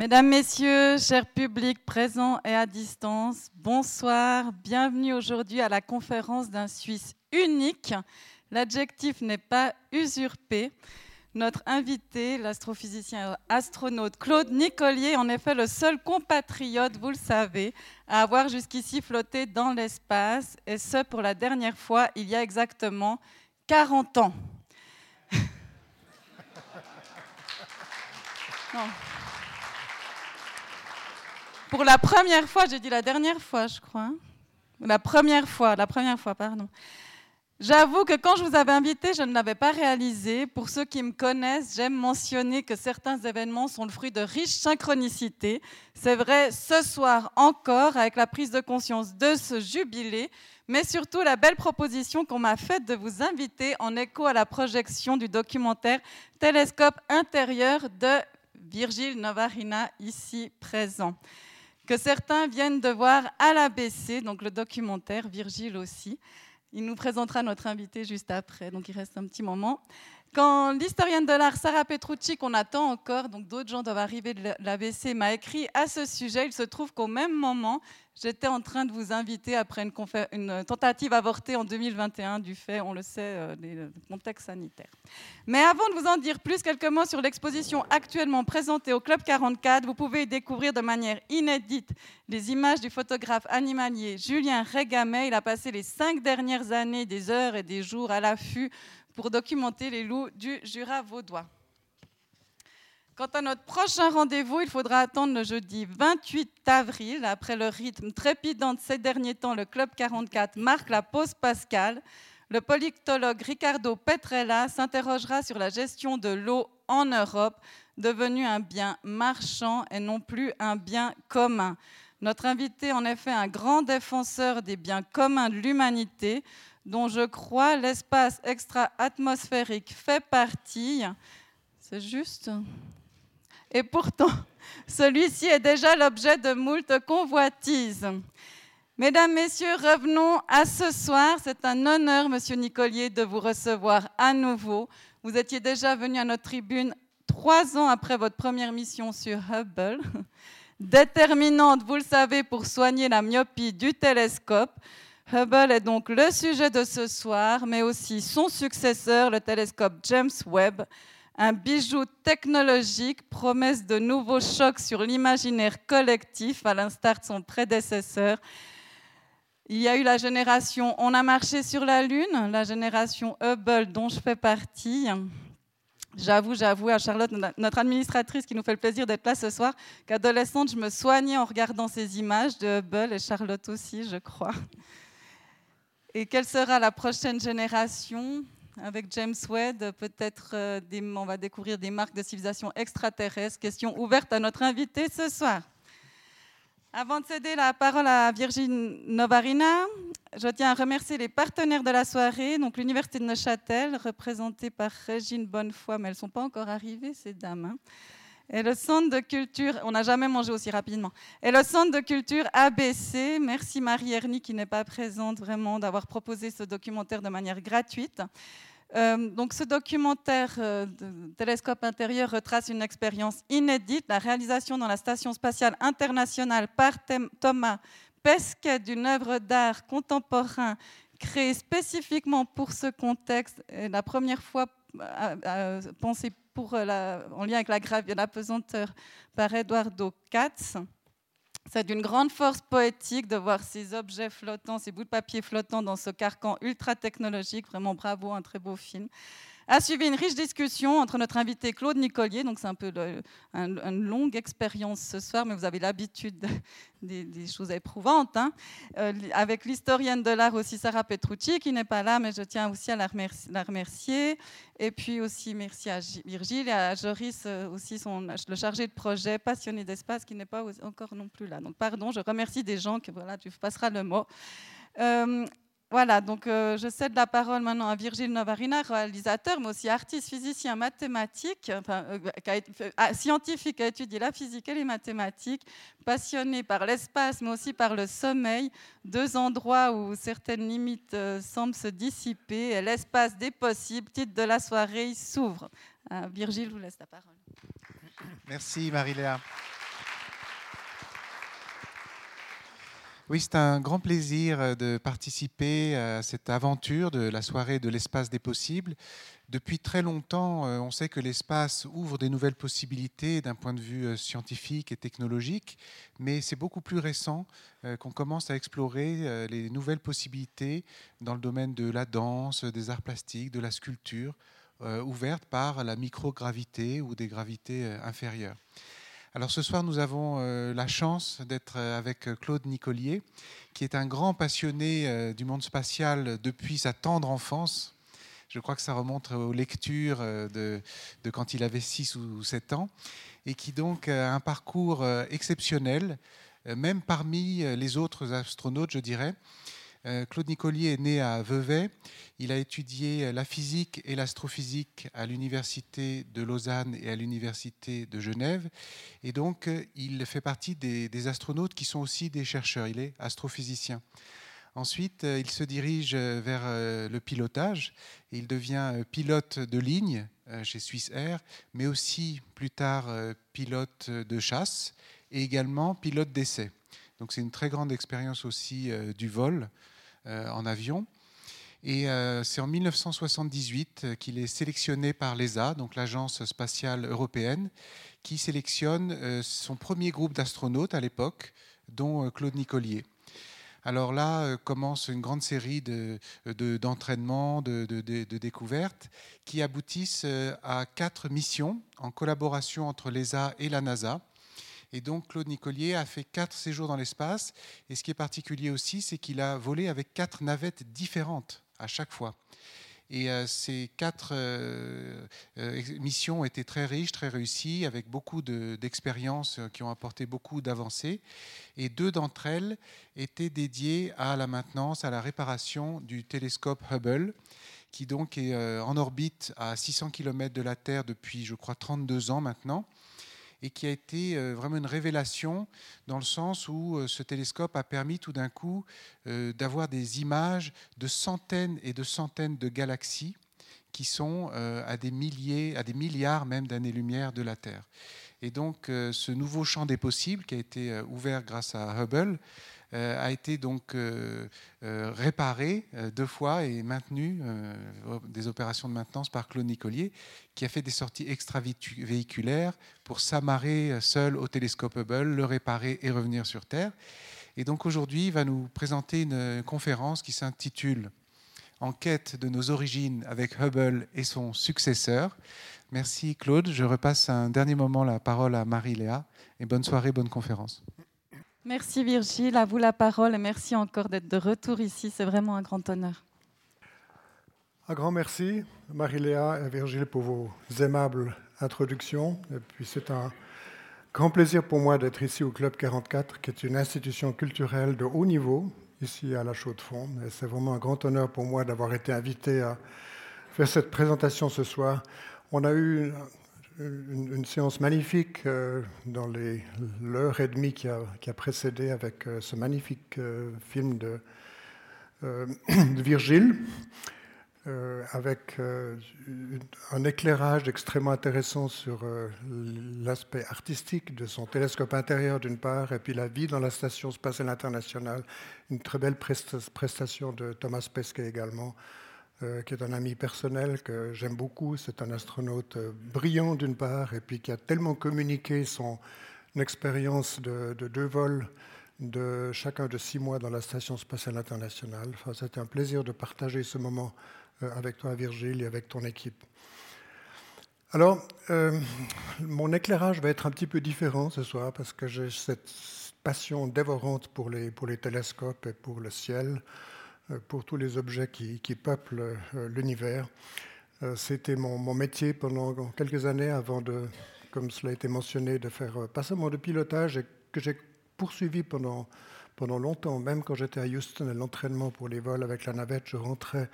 Mesdames, Messieurs, chers publics présents et à distance, bonsoir. Bienvenue aujourd'hui à la conférence d'un Suisse unique. L'adjectif n'est pas usurpé. Notre invité, l'astrophysicien astronaute Claude Nicolier, en effet le seul compatriote, vous le savez, à avoir jusqu'ici flotté dans l'espace, et ce pour la dernière fois il y a exactement 40 ans. Pour la première fois, j'ai dit la dernière fois, je crois. La première fois, la première fois, pardon. J'avoue que quand je vous avais invité, je ne l'avais pas réalisé. Pour ceux qui me connaissent, j'aime mentionner que certains événements sont le fruit de riches synchronicités. C'est vrai ce soir encore, avec la prise de conscience de ce jubilé, mais surtout la belle proposition qu'on m'a faite de vous inviter en écho à la projection du documentaire Télescope intérieur de Virgile Novarina, ici présent que certains viennent de voir à l'ABC, donc le documentaire, Virgile aussi. Il nous présentera notre invité juste après, donc il reste un petit moment. Quand l'historienne de l'art Sarah Petrucci, qu'on attend encore, donc d'autres gens doivent arriver de l'ABC, m'a écrit à ce sujet, il se trouve qu'au même moment, j'étais en train de vous inviter après une, tentative avortée en 2021 du fait, on le sait, euh, des contextes sanitaires. Mais avant de vous en dire plus, quelques mots sur l'exposition actuellement présentée au Club 44. Vous pouvez y découvrir de manière inédite les images du photographe animalier Julien Régamet. Il a passé les cinq dernières années des heures et des jours à l'affût pour documenter les loups du Jura vaudois. Quant à notre prochain rendez-vous, il faudra attendre le jeudi 28 avril. Après le rythme trépidant de ces derniers temps, le Club 44 marque la pause pascale. Le politologue Ricardo Petrella s'interrogera sur la gestion de l'eau en Europe, devenue un bien marchand et non plus un bien commun. Notre invité, en effet, un grand défenseur des biens communs de l'humanité, dont je crois l'espace extra-atmosphérique fait partie. C'est juste Et pourtant, celui-ci est déjà l'objet de moult convoitises. Mesdames, Messieurs, revenons à ce soir. C'est un honneur, Monsieur Nicolier, de vous recevoir à nouveau. Vous étiez déjà venu à notre tribune trois ans après votre première mission sur Hubble, déterminante, vous le savez, pour soigner la myopie du télescope. Hubble est donc le sujet de ce soir, mais aussi son successeur, le télescope James Webb, un bijou technologique, promesse de nouveaux chocs sur l'imaginaire collectif, à l'instar de son prédécesseur. Il y a eu la génération On a marché sur la Lune, la génération Hubble dont je fais partie. J'avoue, j'avoue à Charlotte, notre administratrice qui nous fait le plaisir d'être là ce soir, qu'adolescente, je me soignais en regardant ces images de Hubble et Charlotte aussi, je crois. Et quelle sera la prochaine génération? Avec James Webb Peut-être euh, on va découvrir des marques de civilisation extraterrestre. Question ouverte à notre invité ce soir. Avant de céder la parole à Virginie Novarina, je tiens à remercier les partenaires de la soirée, donc l'Université de Neuchâtel, représentée par Régine Bonnefoy, mais elles ne sont pas encore arrivées, ces dames. Hein. Et le centre de culture, on n'a jamais mangé aussi rapidement. Et le centre de culture ABC, merci Marie Ernie qui n'est pas présente vraiment d'avoir proposé ce documentaire de manière gratuite. Euh, donc ce documentaire euh, de Télescope intérieur retrace une expérience inédite, la réalisation dans la Station spatiale internationale par Thomas Pesquet d'une œuvre d'art contemporain créée spécifiquement pour ce contexte, et la première fois euh, pensée pour la, en lien avec la gravure, la pesanteur par Eduardo Katz. C'est d'une grande force poétique de voir ces objets flottants, ces bouts de papier flottants dans ce carcan ultra technologique. Vraiment bravo, un très beau film a suivi une riche discussion entre notre invité Claude Nicolier. Donc, c'est un peu une longue expérience ce soir, mais vous avez l'habitude des, choses éprouvantes. Hein. Euh, avec l'historienne de l'art aussi, Sarah Petrucci, qui n'est pas là, mais je tiens aussi à la remercier. Et puis aussi, merci à Virgile et à Joris, euh, aussi son, le chargé de projet, passionné d'espace, qui n'est pas encore non plus là. Donc, pardon, je remercie des gens que voilà, tu passeras le mot. Euh, voilà, donc euh, je cède la parole maintenant à Virgile Novarina, réalisateur, mais aussi artiste, physicien, mathématique, euh, ah, scientifique, qui a étudié la physique et les mathématiques, passionné par l'espace, mais aussi par le sommeil, deux endroits où certaines limites euh, semblent se dissiper, l'espace des possibles, titre de la soirée, s'ouvre. Virgile, je vous laisse la parole. Merci Marie-Léa. Oui, c'est un grand plaisir de participer à cette aventure de la soirée de l'espace des possibles. Depuis très longtemps, on sait que l'espace ouvre des nouvelles possibilités d'un point de vue scientifique et technologique, mais c'est beaucoup plus récent qu'on commence à explorer les nouvelles possibilités dans le domaine de la danse, des arts plastiques, de la sculpture, ouvertes par la microgravité ou des gravités inférieures. Alors ce soir, nous avons euh, la chance d'être euh, avec euh, Claude Nicolier, qui est un grand passionné du monde spatial depuis sa tendre enfance. Je crois que ça remonte aux lectures de, quand il avait 6 ou 7 ans, et qui donc a un parcours exceptionnel, même parmi les autres astronautes, je dirais. Euh, Claude Nicolier est né à Vevey. Il a étudié la physique et l'astrophysique à l'université de Lausanne et à l'université de Genève. Et donc, euh, il fait partie des, astronautes qui sont aussi des chercheurs. Il est astrophysicien. Ensuite, euh, il se dirige vers le pilotage. il devient pilote de ligne chez Swiss Air, mais aussi plus tard pilote de chasse et également pilote d'essai. Donc c'est une très grande expérience aussi du vol euh, en avion. Et euh, c'est en 1978 qu'il est sélectionné par l'ESA, donc l'Agence spatiale européenne, qui sélectionne euh, son premier groupe d'astronautes à l'époque, dont Claude Nicolier. Alors là commence une grande série d'entraînements, de, de, de, découvertes, qui aboutissent à quatre missions en collaboration entre l'ESA et la NASA. Et donc Claude Nicolier a fait quatre séjours dans l'espace. Et ce qui est particulier aussi, c'est qu'il a volé avec quatre navettes différentes à chaque fois. Et euh, ces quatre euh, euh, missions étaient très riches, très réussies, avec beaucoup d'expériences qui ont apporté beaucoup d'avancées. Et deux d'entre elles étaient dédiées à la maintenance, à la réparation du télescope Hubble, qui donc est en orbite à 600 km de la Terre depuis, je crois, 32 ans maintenant et qui a été euh, vraiment une révélation dans le sens où euh, ce télescope a permis tout d'un coup euh, d'avoir des images de centaines et de centaines de galaxies qui sont à des milliers, à des milliards même d'années-lumière de la Terre. Et donc ce nouveau champ des possibles qui a été ouvert grâce à Hubble a été donc euh, euh, réparé deux fois et maintenu des opérations de maintenance par Claude Nicolier, qui a fait des sorties extravéhiculaires pour s'amarrer seul au télescope Hubble, le réparer et revenir sur Terre. Et donc aujourd'hui, il va nous présenter une conférence qui s'intitule En quête de nos origines avec Hubble et son successeur. Merci Claude. Je repasse un dernier moment la parole à Marie-Léa et bonne soirée, bonne conférence. Merci Virgile, à vous la parole et merci encore d'être de retour ici. C'est vraiment un grand honneur. Un grand merci, Marie-Léa et Virgile, pour vos aimables introductions. Et puis c'est un grand plaisir pour moi d'être ici au Club 44, qui est une institution culturelle de haut niveau, ici à la Chaux-de-Fonds. Et c'est vraiment un grand honneur pour moi d'avoir été invité à faire cette présentation ce soir. On a eu une, séance magnifique euh, dans l'heure et demie qui a, précédé avec euh, ce magnifique euh, film de, de Virgile, avec un éclairage extrêmement intéressant sur l'aspect artistique de son télescope intérieur d'une part, et puis la vie dans la Station spatiale internationale, une très belle prestation de Thomas Pesquet également. Euh, qui est un ami personnel que j'aime beaucoup. C'est un astronaute euh, brillant d'une part, et puis qui a tellement communiqué son expérience de, deux vols de chacun de six mois dans la Station spatiale internationale. Enfin, C'était un plaisir de partager ce moment euh, avec toi, Virgile, et avec ton équipe. Alors, mon éclairage va être un petit peu différent ce soir parce que j'ai cette passion dévorante pour les, pour les télescopes et pour le ciel. Euh, pour tous les objets qui, peuplent euh, l'univers. Euh, c'était mon, métier pendant quelques années avant de, comme cela a été mentionné, de faire pas seulement de pilotage que j'ai poursuivi pendant, pendant longtemps, même quand j'étais à Houston à l'entraînement pour les vols avec la navette, je rentrais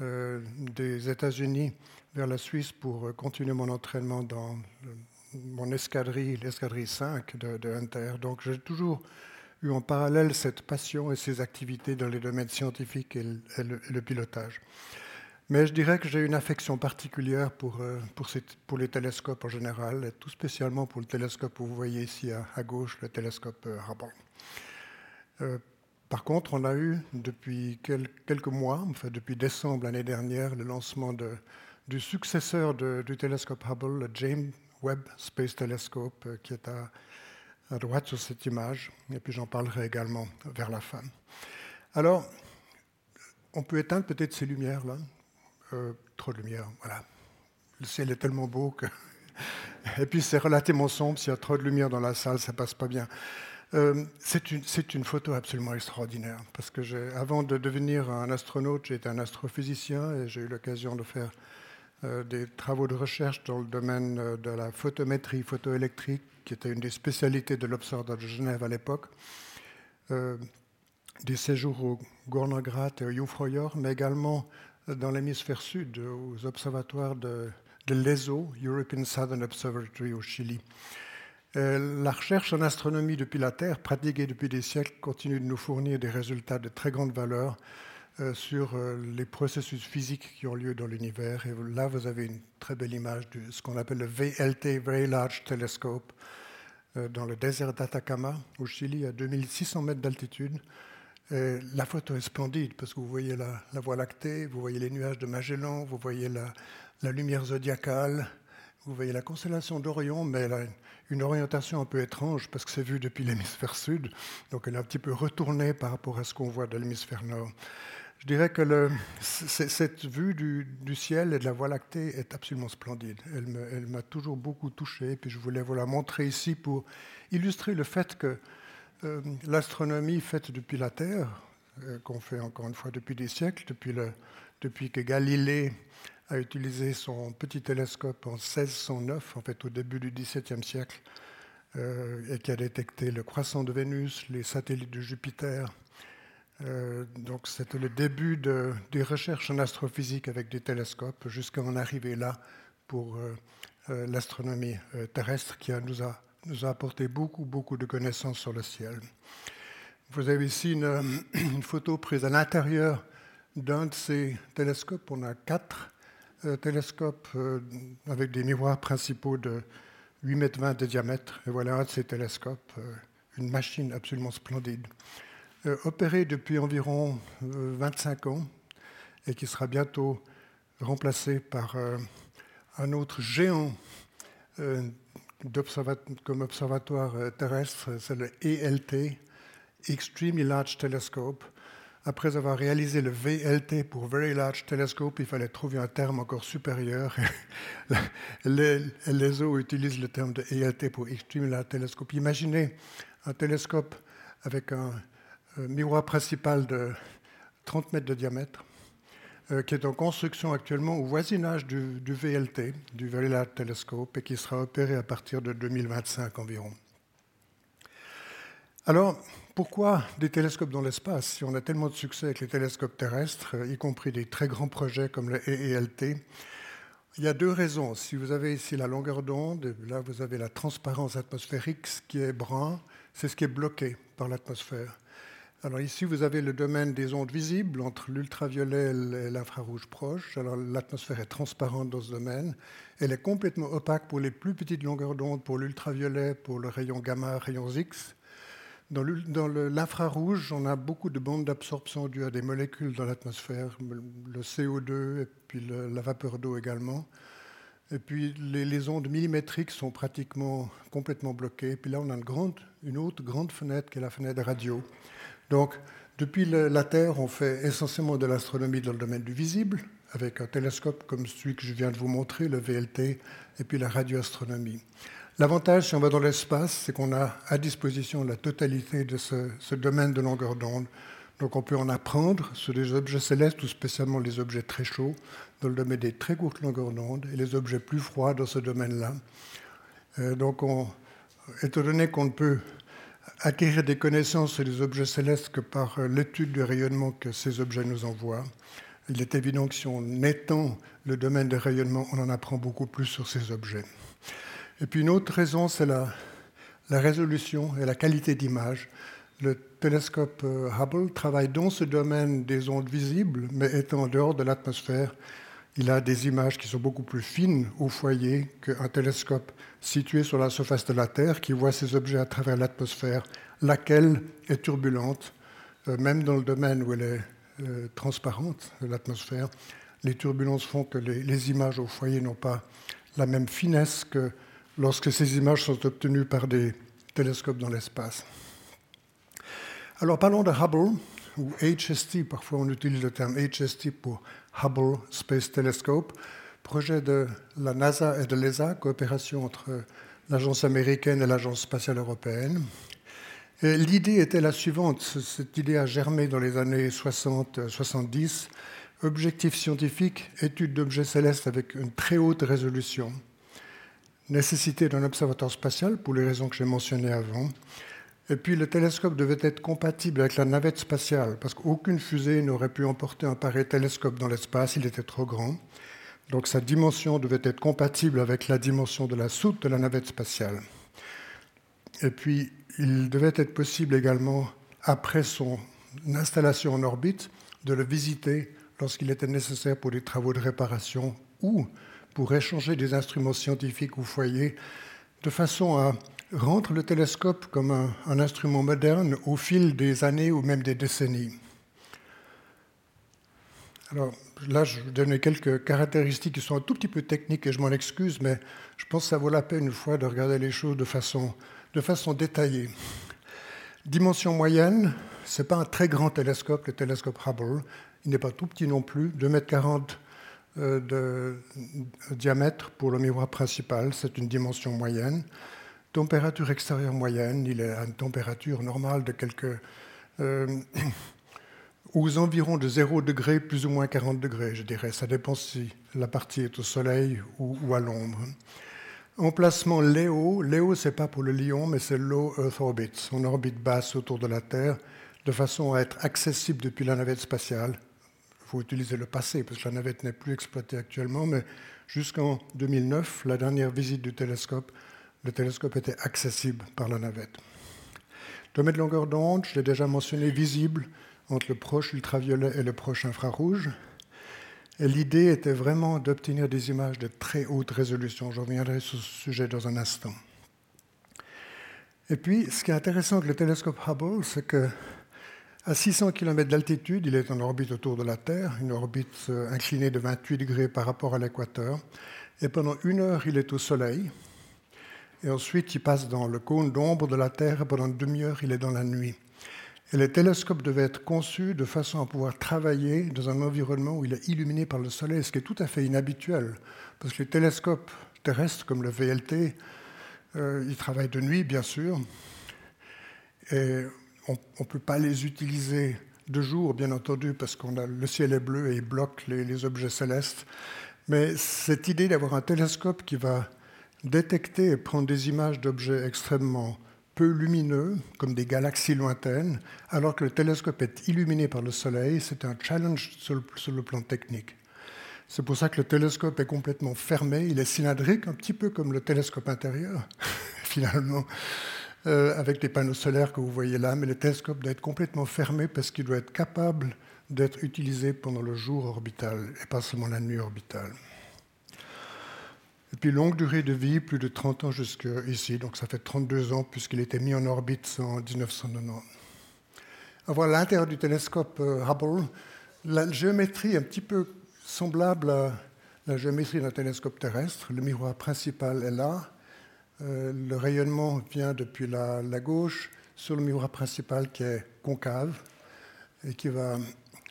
des États-Unis vers la Suisse pour continuer mon entraînement dans mon escadrille, l'escadrille 5 de, de Hunter. Donc j'ai toujours eu en parallèle cette passion et ces activités dans les domaines scientifiques et le, pilotage. Mais je dirais que j'ai une affection particulière pour, euh, pour, les télescopes en général, et tout spécialement pour le télescope que vous voyez ici à, gauche, le télescope euh, Hubble. Euh, par contre, on a eu depuis quelques mois, enfin depuis décembre l'année dernière, le lancement du successeur du télescope Hubble, le James Webb Space Telescope, qui est à, à droite sur cette image. Et puis j'en parlerai également vers la fin. Alors, on peut éteindre peut-être ces lumières-là. Euh, trop de lumière, voilà. Le ciel est tellement beau que. Et puis c'est relativement sombre. S'il y a trop de lumière dans la salle, ça passe pas bien. Euh, c'est une, photo absolument extraordinaire. Parce que avant de devenir un astronaute, j'étais un astrophysicien et j'ai eu l'occasion de faire euh, des travaux de recherche dans le domaine de la photométrie photoélectrique, qui était une des spécialités de l'Observatoire de Genève à l'époque des séjours au Gornograd et au Jungfraujoch, mais également dans l'hémisphère sud, aux observatoires de, l'ESO, European Southern Observatory au Chili. Euh, la recherche en astronomie depuis la Terre, pratiquée depuis des siècles, continue de nous fournir des résultats de très grande valeur euh, sur euh, les processus physiques qui ont lieu dans l'univers. Et là, vous avez une très belle image de ce qu'on appelle le VLT, Very Large Telescope, dans le désert d'Atacama, au Chili, à 2600 mètres d'altitude la photo est splendide parce que vous voyez la, Voie lactée, vous voyez les nuages de Magellan, vous voyez la, lumière zodiacale, vous voyez la constellation d'Orion, mais elle a une orientation un peu étrange parce que c'est vu depuis l'hémisphère sud, donc elle est un petit peu retournée par rapport à ce qu'on voit de l'hémisphère nord. Je dirais que cette vue du, ciel et de la Voie lactée est absolument splendide. Elle m'a toujours beaucoup touché, puis je voulais vous la montrer ici pour illustrer le fait que euh, l'astronomie faite depuis la Terre, euh, qu'on fait encore une fois depuis des siècles, depuis, que Galilée a utilisé son petit télescope en 1609, en fait au début du XVIIe siècle, euh, et qui a détecté le croissant de Vénus, les satellites de Jupiter. Donc c'était le début de, des recherches en astrophysique avec des télescopes jusqu'à en arriver là pour l'astronomie terrestre qui nous a nous a apporté beaucoup, beaucoup de connaissances sur le ciel. Vous avez ici une, photo prise à l'intérieur d'un de ces télescopes. On a quatre euh, télescopes euh, avec des miroirs principaux de 8 mètres 20 de diamètre. Et voilà un de ces télescopes, euh, une machine absolument splendide, opérée depuis environ 25 ans et qui sera bientôt remplacée par un autre géant comme observatoire euh, terrestre, c'est le ELT, Extremely Large Telescope. Après avoir réalisé le VLT pour Very Large Telescope, il fallait trouver un terme encore supérieur. L'ESO utilise le terme de ELT pour Extremely Large Telescope. Imaginez un télescope avec un miroir principal de 30 mètres de diamètre, euh, qui est en construction actuellement au voisinage du, VLT, du Large Telescope, et qui sera opéré à partir de 2025 environ. Alors, pourquoi des télescopes dans l'espace Si on a tellement de succès avec les télescopes terrestres, y compris des très grands projets comme le EELT, il y a deux raisons. Si vous avez ici la longueur d'onde, là vous avez la transparence atmosphérique, ce qui est brun, c'est ce qui est bloqué par l'atmosphère. Alors ici, vous avez le domaine des ondes visibles entre l'ultraviolet et l'infrarouge proche. Alors l'atmosphère est transparente dans ce domaine. Elle est complètement opaque pour les plus petites longueurs d'onde, pour l'ultraviolet, pour le rayon gamma, rayons X. Dans l'infrarouge, on a beaucoup de bandes d'absorption dues à des molécules dans l'atmosphère, le CO2 et puis la vapeur d'eau également. Et puis les, ondes millimétriques sont pratiquement complètement bloquées. Et puis là, on a une, grande, une autre grande fenêtre qui est la fenêtre radio. Donc, depuis la Terre, on fait essentiellement de l'astronomie dans le domaine du visible, avec un télescope comme celui que je viens de vous montrer, le VLT, et puis la radioastronomie. L'avantage, si on va dans l'espace, c'est qu'on a à disposition la totalité de ce, domaine de longueur d'onde. Donc on peut en apprendre sur des objets célestes, ou spécialement les objets très chauds, dans le domaine des très courtes longueurs d'onde, et les objets plus froids dans ce domaine-là. Euh, donc, étant donné qu'on ne peut acquérir des connaissances sur les objets célestes que par euh, l'étude du rayonnement que ces objets nous envoient. Il est évident que si on étend le domaine des rayonnements, on en apprend beaucoup plus sur ces objets. Et puis une autre raison, c'est la, la résolution et la qualité d'image. Le télescope euh, Hubble travaille dans ce domaine des ondes visibles, mais étant en dehors de l'atmosphère, il a des images qui sont beaucoup plus fines au foyer qu'un télescope situé sur la surface de la Terre qui voit ces objets à travers l'atmosphère, laquelle est turbulente euh, même dans le domaine où elle est euh, transparente, l'atmosphère, les turbulences font que les, images au foyer n'ont pas la même finesse que lorsque ces images sont obtenues par des télescopes dans l'espace. Alors parlons de Hubble, ou HST, parfois on utilise le terme HST pour Hubble Space Telescope, projet de la NASA et de l'ESA, coopération entre l'agence américaine et l'agence spatiale européenne. L'idée était la suivante, cette idée a germé dans les années 60-70, objectif scientifique, étude d'objets célestes avec une très haute résolution, nécessité d'un observateur spatial pour les raisons que j'ai mentionnées avant, et puis le télescope devait être compatible avec la navette spatiale, parce qu'aucune fusée n'aurait pu emporter un pareil télescope dans l'espace, il était trop grand. Donc sa dimension devait être compatible avec la dimension de la soute de la navette spatiale. Et puis il devait être possible également, après son installation en orbite, de le visiter lorsqu'il était nécessaire pour des travaux de réparation ou pour échanger des instruments scientifiques au foyer, de façon à rendre le télescope comme un, un, instrument moderne au fil des années ou même des décennies. Alors là, je vais donner quelques caractéristiques qui sont un tout petit peu techniques et je m'en excuse, mais je pense que ça vaut la peine une fois de regarder les choses de façon, de façon détaillée. Dimension moyenne, ce n'est pas un très grand télescope, le télescope Hubble. Il n'est pas tout petit non plus, 2,40 m euh, de diamètre pour le miroir principal, c'est une dimension moyenne. Température extérieure moyenne, il est à une température normale de quelques. Euh, aux environs de 0 degré, plus ou moins 40 degrés, je dirais. Ça dépend si la partie est au soleil ou, à l'ombre. Emplacement Léo. Léo, ce n'est pas pour le lion, mais c'est Low Earth Orbit, son orbite basse autour de la Terre, de façon à être accessible depuis la navette spatiale. Il faut utiliser le passé, parce que la navette n'est plus exploitée actuellement, mais jusqu'en 2009, la dernière visite du télescope, le télescope était accessible par la navette. Domaine de longueur d'onde, je l'ai déjà mentionné, visible entre le proche ultraviolet et le proche infrarouge. Et l'idée était vraiment d'obtenir des images de très haute résolution. Je reviendrai sur ce sujet dans un instant. Et puis, ce qui est intéressant avec le télescope Hubble, c'est que à 600 km d'altitude, il est en orbite autour de la Terre, une orbite euh, inclinée de 28 degrés par rapport à l'équateur. Et pendant une heure, il est au Soleil. Et ensuite, il passe dans le cône d'ombre de la Terre. Et pendant une demi-heure, il est dans la nuit. Et le télescope devait être conçu de façon à pouvoir travailler dans un environnement où il est illuminé par le soleil, ce qui est tout à fait inhabituel. Parce que les télescopes terrestres, comme le VLT, euh, ils travaillent de nuit, bien sûr. Et on ne peut pas les utiliser de jour, bien entendu, parce que le ciel est bleu et il bloque les, les objets célestes. Mais cette idée d'avoir un télescope qui va détecter et prendre des images d'objets extrêmement peu lumineux, comme des galaxies lointaines, alors que le télescope est illuminé par le Soleil, c'est un challenge sur le, plan technique. C'est pour ça que le télescope est complètement fermé, il est cylindrique, un petit peu comme le télescope intérieur, finalement, euh, avec des panneaux solaires que vous voyez là, mais le télescope doit être complètement fermé parce qu'il doit être capable d'être utilisé pendant le jour orbital et pas seulement la nuit orbitale. Et puis longue durée de vie, plus de 30 ans jusqu'ici, donc ça fait 32 ans puisqu'il était mis en orbite en 1990. Voilà l'intérieur du télescope euh, Hubble. La géométrie est un petit peu semblable à la géométrie d'un télescope terrestre. Le miroir principal est là. Euh, le rayonnement vient depuis la, gauche sur le miroir principal qui est concave et qui va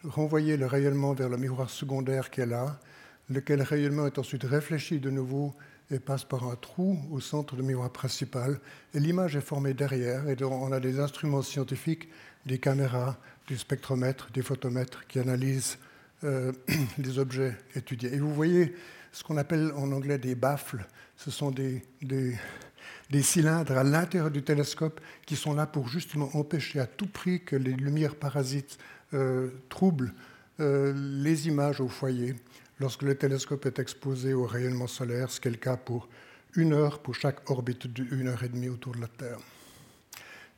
renvoyer le rayonnement vers le miroir secondaire qui est là lequel rayonnement est ensuite réfléchi de nouveau et passe par un trou au centre du miroir principal. Et l'image est formée derrière, et on a des instruments scientifiques, des caméras, des spectromètres, des photomètres qui analysent euh, les objets étudiés. Et vous voyez ce qu'on appelle en anglais des baffles. Ce sont des, cylindres à l'intérieur du télescope qui sont là pour justement empêcher à tout prix que les lumières parasites euh, troublent euh, les images au foyer lorsque le télescope est exposé au rayonnement solaire, ce qui est le cas pour une heure pour chaque orbite d'une heure et demie autour de la Terre.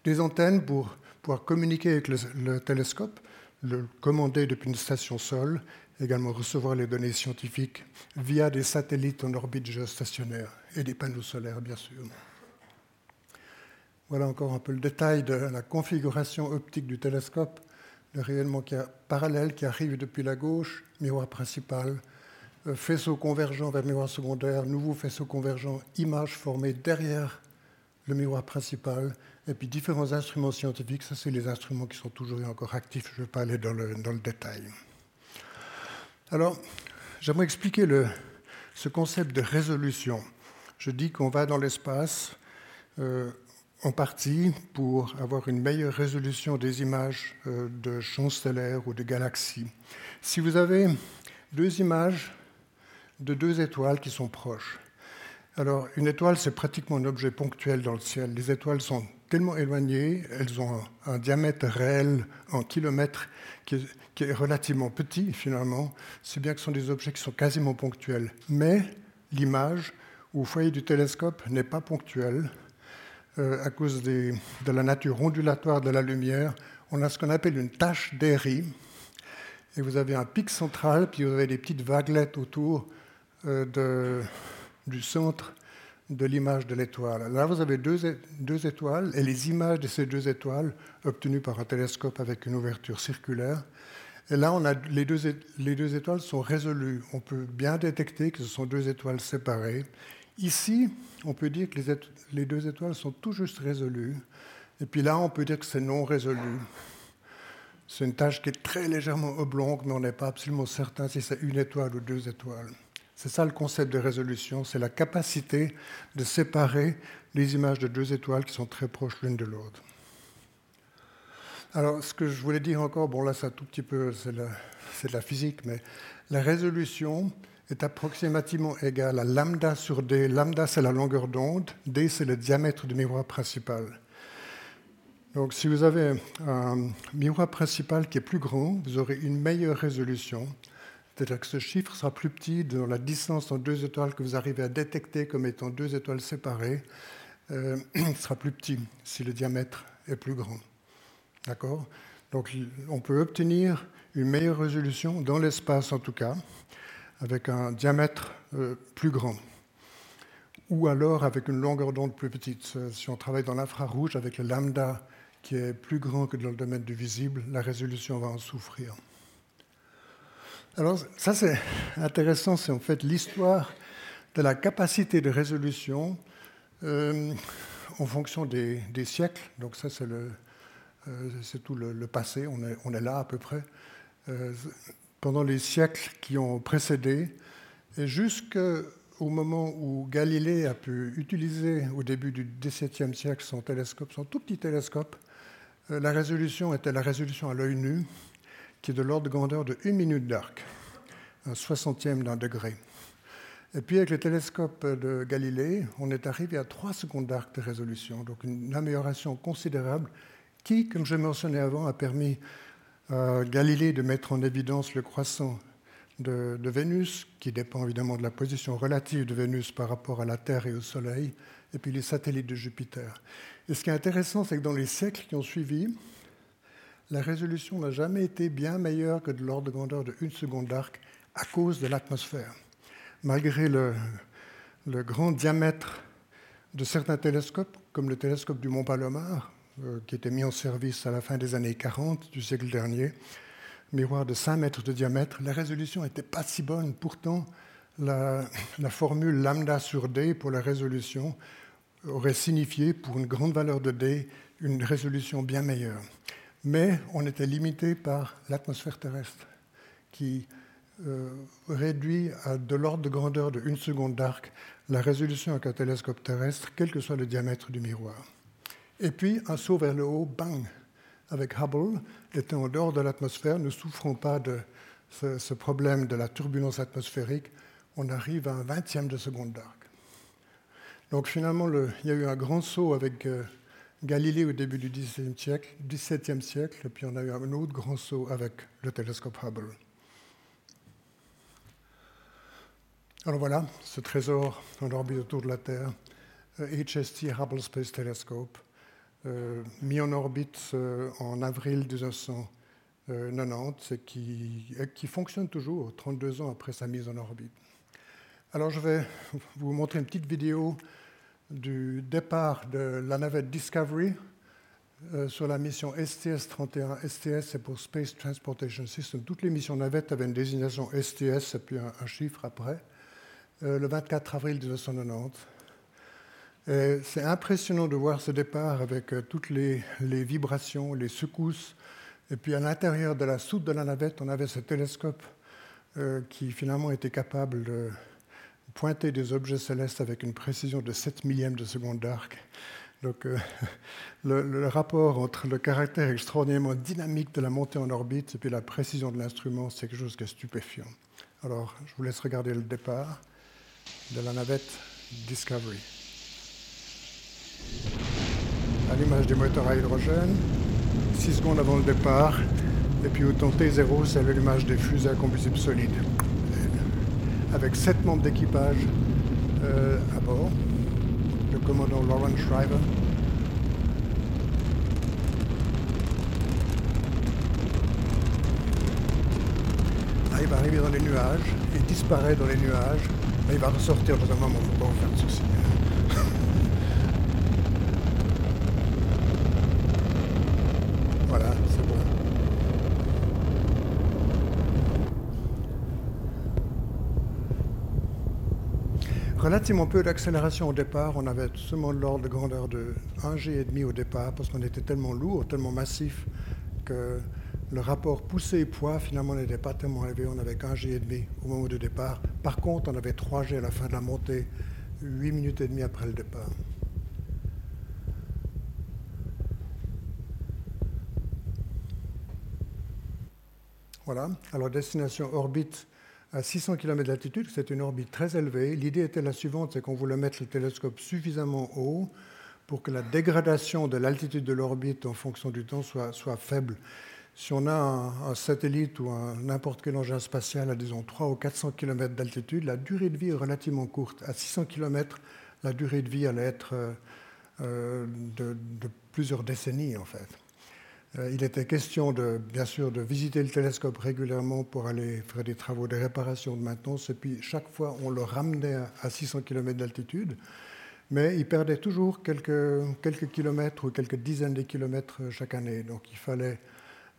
Des antennes pour pouvoir communiquer avec le, télescope, le commander depuis une station Sol, également recevoir les données scientifiques via des satellites en orbite géostationnaire et des panneaux solaires, bien sûr. Voilà encore un peu le détail de la configuration optique du télescope. le rayonnement parallèle qui arrive depuis la gauche, miroir principal, faisceau convergent vers miroir secondaire, nouveau faisceau convergent, image formée derrière le miroir principal, et puis différents instruments scientifiques. Ça, c'est les instruments qui sont toujours et encore actifs. Je ne vais pas aller dans le, dans le détail. Alors, j'aimerais expliquer le, ce concept de résolution. Je dis qu'on va dans l'espace euh, en partie pour avoir une meilleure résolution des images euh, de champs stellaires ou de galaxies. Si vous avez deux images de deux étoiles qui sont proches, alors une étoile, c'est pratiquement un objet ponctuel dans le ciel. Les étoiles sont tellement éloignées, elles ont un, diamètre réel en kilomètres qui est, relativement petit finalement, c'est bien que ce sont des objets qui sont quasiment ponctuels. Mais l'image au foyer du télescope n'est pas ponctuelle euh, à cause de la nature ondulatoire de la lumière. On a ce qu'on appelle une tache d'Airy. Et vous avez un pic central, puis vous avez des petites vaguelettes autour de, du centre de l'image de l'étoile. Là, vous avez deux, étoiles, et les images de ces deux étoiles, obtenues par un télescope avec une ouverture circulaire, et là, on a, les, deux, les deux étoiles sont résolues. On peut bien détecter que ce sont deux étoiles séparées. Ici, on peut dire que les, les, deux étoiles sont tout juste résolues. Et puis là, on peut dire que c'est non résolu. C'est une tâche qui est très légèrement oblongue, mais on n'est pas absolument certain si c'est une étoile ou deux étoiles. C'est ça le concept de résolution, c'est la capacité de séparer les images de deux étoiles qui sont très proches l'une de l'autre. Alors, ce que je voulais dire encore, bon là, c'est un tout petit peu, c'est de la physique, mais la résolution est approximativement égale à lambda sur d. Lambda, c'est la longueur d'onde, d, c'est le diamètre du miroir principal. Donc, si vous avez un miroir principal qui est plus grand, vous aurez une meilleure résolution. C'est-à-dire que ce chiffre sera plus petit dans la distance entre deux étoiles que vous arrivez à détecter comme étant deux étoiles séparées. Euh, sera plus petit si le diamètre est plus grand. D'accord? Donc on peut obtenir une meilleure résolution dans l'espace en tout cas, avec un diamètre euh, plus grand. Ou alors avec une longueur d'onde plus petite. Si on travaille dans l'infrarouge avec le lambda qui est plus grand que dans le domaine du visible, la résolution va en souffrir. Alors ça c'est intéressant, c'est en fait l'histoire de la capacité de résolution euh, en fonction des, siècles. Donc ça c'est euh, tout le, passé, on est, là à peu près, euh, pendant les siècles qui ont précédé, et jusqu'au moment où Galilée a pu utiliser au début du XVIIe siècle son télescope, son tout petit télescope, la résolution était la résolution à l'œil nu, qui est de l'ordre de grandeur de une minute d'arc, un soixantième d'un degré. Et puis avec le télescope de Galilée, on est arrivé à 3 secondes d'arc de résolution, donc une amélioration considérable qui, comme je mentionnais avant, a permis à Galilée de mettre en évidence le croissant de, Vénus, qui dépend évidemment de la position relative de Vénus par rapport à la Terre et au Soleil, et puis les satellites de Jupiter. Et ce qui est intéressant, c'est que dans les siècles qui ont suivi, la résolution n'a jamais été bien meilleure que de l'ordre de grandeur de une seconde d'arc à cause de l'atmosphère. Malgré le, grand diamètre de certains télescopes, comme le télescope du Mont Palomar, euh, qui était mis en service à la fin des années 40 du siècle dernier, miroir de 5 mètres de diamètre. La résolution n'était pas si bonne. Pourtant, la, formule lambda sur d pour la résolution aurait signifié, pour une grande valeur de d, une résolution bien meilleure. Mais on était limité par l'atmosphère terrestre, qui euh, réduit à de l'ordre de grandeur de une seconde d'arc la résolution avec un télescope terrestre, quel que soit le diamètre du miroir. Et puis un saut vers le haut, bang, avec Hubble, étant en dehors de l'atmosphère, ne souffrons pas de ce, problème de la turbulence atmosphérique, on arrive à un vingtième de seconde d'arc. Donc finalement, il y a eu un grand saut avec euh, Galilée au début du XVIIe siècle, siècle, puis on a eu un autre grand saut avec le télescope Hubble. Alors voilà, ce trésor en orbite autour de la Terre, HST euh, Hubble Space Telescope, euh, mis en orbite euh, en avril 1990 et qui fonctionne toujours 32 ans après sa mise en orbite. Alors je vais vous montrer une petite vidéo du départ de la navette Discovery euh, sur la mission STS-31. STS, c'est pour Space Transportation System. Toutes les missions navettes avaient une désignation STS et puis un, chiffre après, euh, le 24 avril 1990. C'est impressionnant de voir ce départ avec euh, toutes les, vibrations, les secousses. Et puis à l'intérieur de la soute de la navette, on avait ce télescope qui finalement était capable de pointer des objets célestes avec une précision de 7 millièmes de seconde d'arc. Donc, euh, le, rapport entre le caractère extraordinairement dynamique de la montée en orbite et puis la précision de l'instrument, c'est quelque chose qui est stupéfiant. Alors, je vous laisse regarder le départ de la navette Discovery. À l'image des moteurs à hydrogène, 6 secondes avant le départ, et puis au temps T0, c'est l'allumage des fusées à combustible solide, avec 7 membres d'équipage euh, à bord le commandant Lawrence Shriver. Ah, il va arriver dans les nuages, il disparaît dans les nuages, il va ressortir dans un moment, il ne faut pas en faire de soucis. voilà, c'est bon. Relativement peu d'accélération au départ. On avait seulement l'ordre de grandeur de 1 G et demi au départ parce qu'on était tellement lourd, tellement massif que le rapport poussée et poids finalement n'était pas tellement élevé. On n'avait qu'un G et demi au moment du départ. Par contre, on avait 3 G à la fin de la montée, 8 minutes et demie après le départ. Voilà. Alors destination orbite à 600 km d'altitude, c'est une orbite très élevée. L'idée était la suivante, c'est qu'on voulait mettre le télescope suffisamment haut pour que la dégradation de l'altitude de l'orbite en fonction du temps soit, faible. Si on a un, satellite ou n'importe quel engin spatial à, disons, 300 ou 400 km d'altitude, la durée de vie est relativement courte. À 600 km, la durée de vie allait être euh, euh, de plusieurs décennies, en fait. Euh, il était question, de, bien sûr, de visiter le télescope régulièrement pour aller faire des travaux de réparation, de maintenance. Et puis, chaque fois, on le ramenait à 600 km d'altitude. Mais il perdait toujours quelques, quelques kilomètres ou quelques dizaines de kilomètres chaque année. Donc, il fallait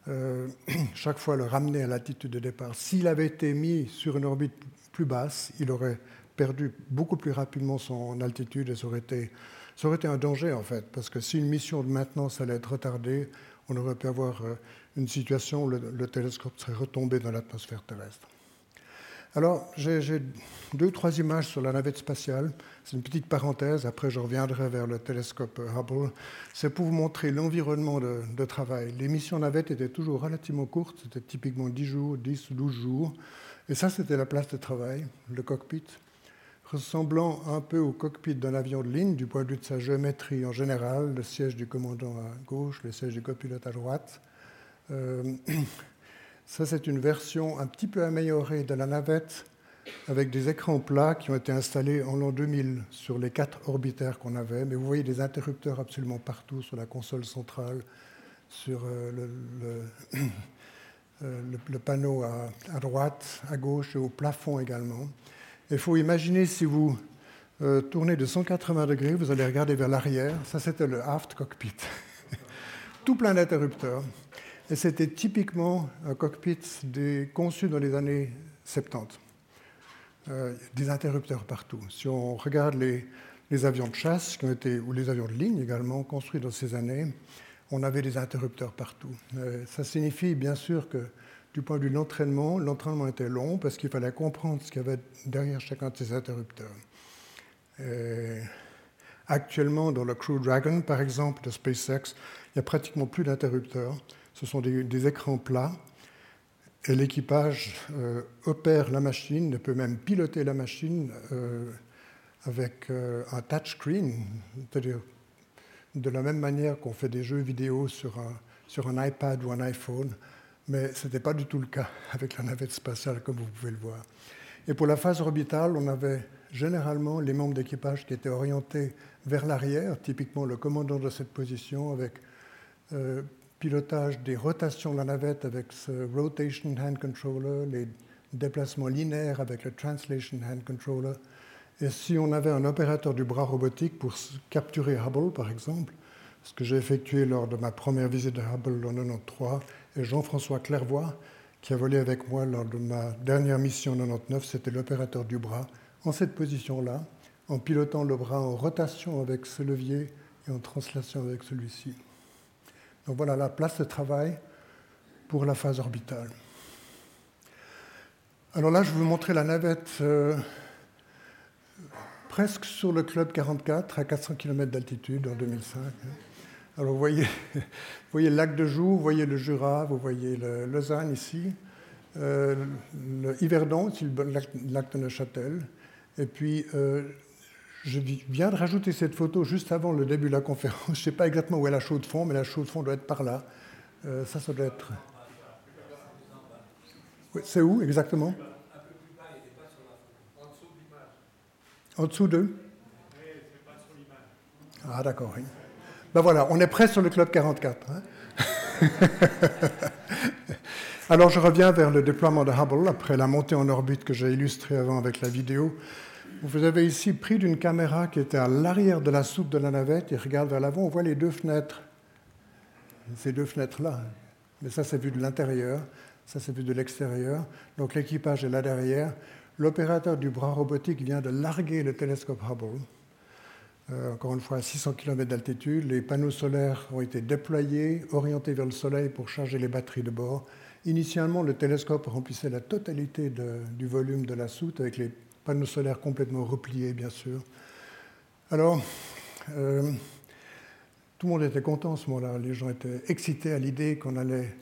euh, chaque fois le ramener à l'altitude de départ. S'il avait été mis sur une orbite plus basse, il aurait perdu beaucoup plus rapidement son altitude et ça aurait été, ça aurait été un danger, en fait. Parce que si une mission de maintenance allait être retardée, on aurait pu avoir euh, une situation où le, télescope serait retombé dans l'atmosphère terrestre. Alors, j'ai deux ou trois images sur la navette spatiale. C'est une petite parenthèse, après je reviendrai vers le télescope Hubble. C'est pour vous montrer l'environnement de, de, travail. Les missions navettes étaient toujours relativement courtes, c'était typiquement 10 jours, 10 ou 12 jours. Et ça, c'était la place de travail, le cockpit ressemblant un peu au cockpit d'un avion de ligne du point de vue de sa géométrie en général, le siège du commandant à gauche, le siège du copilote à droite. Euh, ça, c'est une version un petit peu améliorée de la navette avec des écrans plats qui ont été installés en l'an 2000 sur les quatre orbitaires qu'on avait. Mais vous voyez des interrupteurs absolument partout sur la console centrale, sur euh, le, euh, le, panneau à, droite, à gauche et au plafond également. Il faut imaginer si vous euh, tournez de 180 degrés, vous allez regarder vers l'arrière. Ça, c'était le aft cockpit. Tout plein d'interrupteurs. Et c'était typiquement un cockpit conçu dans les années 70. Euh, des interrupteurs partout. Si on regarde les, avions de chasse ou les avions de ligne également construits dans ces années, on avait des interrupteurs partout. Euh, ça signifie bien sûr que du point de vue de l'entraînement, l'entraînement était long parce qu'il fallait comprendre ce qu'il y avait derrière chacun de ces interrupteurs. actuellement, dans le Crew Dragon, par exemple, de SpaceX, il n'y a pratiquement plus d'interrupteurs. Ce sont des, écrans plats. Et l'équipage euh, opère la machine, ne peut même piloter la machine euh, avec euh, un touchscreen, c'est-à-dire de la même manière qu'on fait des jeux vidéo sur un iPad ou un iPhone mais ce n'était pas du tout le cas avec la navette spatiale, comme vous pouvez le voir. Et pour la phase orbitale, on avait généralement les membres d'équipage qui étaient orientés vers l'arrière, typiquement le commandant de cette position, avec euh, pilotage des rotations de la navette avec ce Rotation Hand Controller, les déplacements linéaires avec le Translation Hand Controller. Et si on avait un opérateur du bras robotique pour capturer Hubble, par exemple, ce que j'ai effectué lors de ma première visite de Hubble en 1993, et Jean-François Clairvoy, qui a volé avec moi lors de ma dernière mission en 1999, c'était l'opérateur du bras, en cette position-là, en pilotant le bras en rotation avec ce levier et en translation avec celui-ci. Donc voilà la place de travail pour la phase orbitale. Alors là, je vais vous montrer la navette euh, presque sur le Club 44 à 400 km d'altitude en 2005. Alors vous voyez, vous voyez le lac de Joux, vous voyez le Jura, vous voyez le Lausanne ici, euh, le Yverdon, le lac de Neuchâtel. Et puis, euh, je viens de rajouter cette photo juste avant le début de la conférence. Je ne sais pas exactement où est la chaude de fond, mais la chaude de fond doit être par là. ça, ça doit être c'est où exactement? En dessous d'eux Ah d'accord. Ben voilà, on est prêt sur le club 44. Hein. Alors je reviens vers le déploiement de Hubble après la montée en orbite que j'ai illustrée avant avec la vidéo. Vous avez ici pris d'une caméra qui était à l'arrière de la soupe de la navette et regarde vers l'avant, on voit les deux fenêtres. Ces deux fenêtres-là. Mais ça, c'est vu de l'intérieur. Ça, c'est vu de l'extérieur. Donc l'équipage est là derrière. L'opérateur du bras robotique vient de larguer le télescope Hubble. Euh, encore une fois, à 600 km d'altitude. Les panneaux solaires ont été déployés, orientés vers le Soleil pour charger les batteries de bord. Initialement, le télescope remplissait la totalité du volume de la soute, avec les panneaux solaires complètement repliés, bien sûr. Alors, euh, tout le monde était content à ce moment-là. Les gens étaient excités à l'idée qu'on allait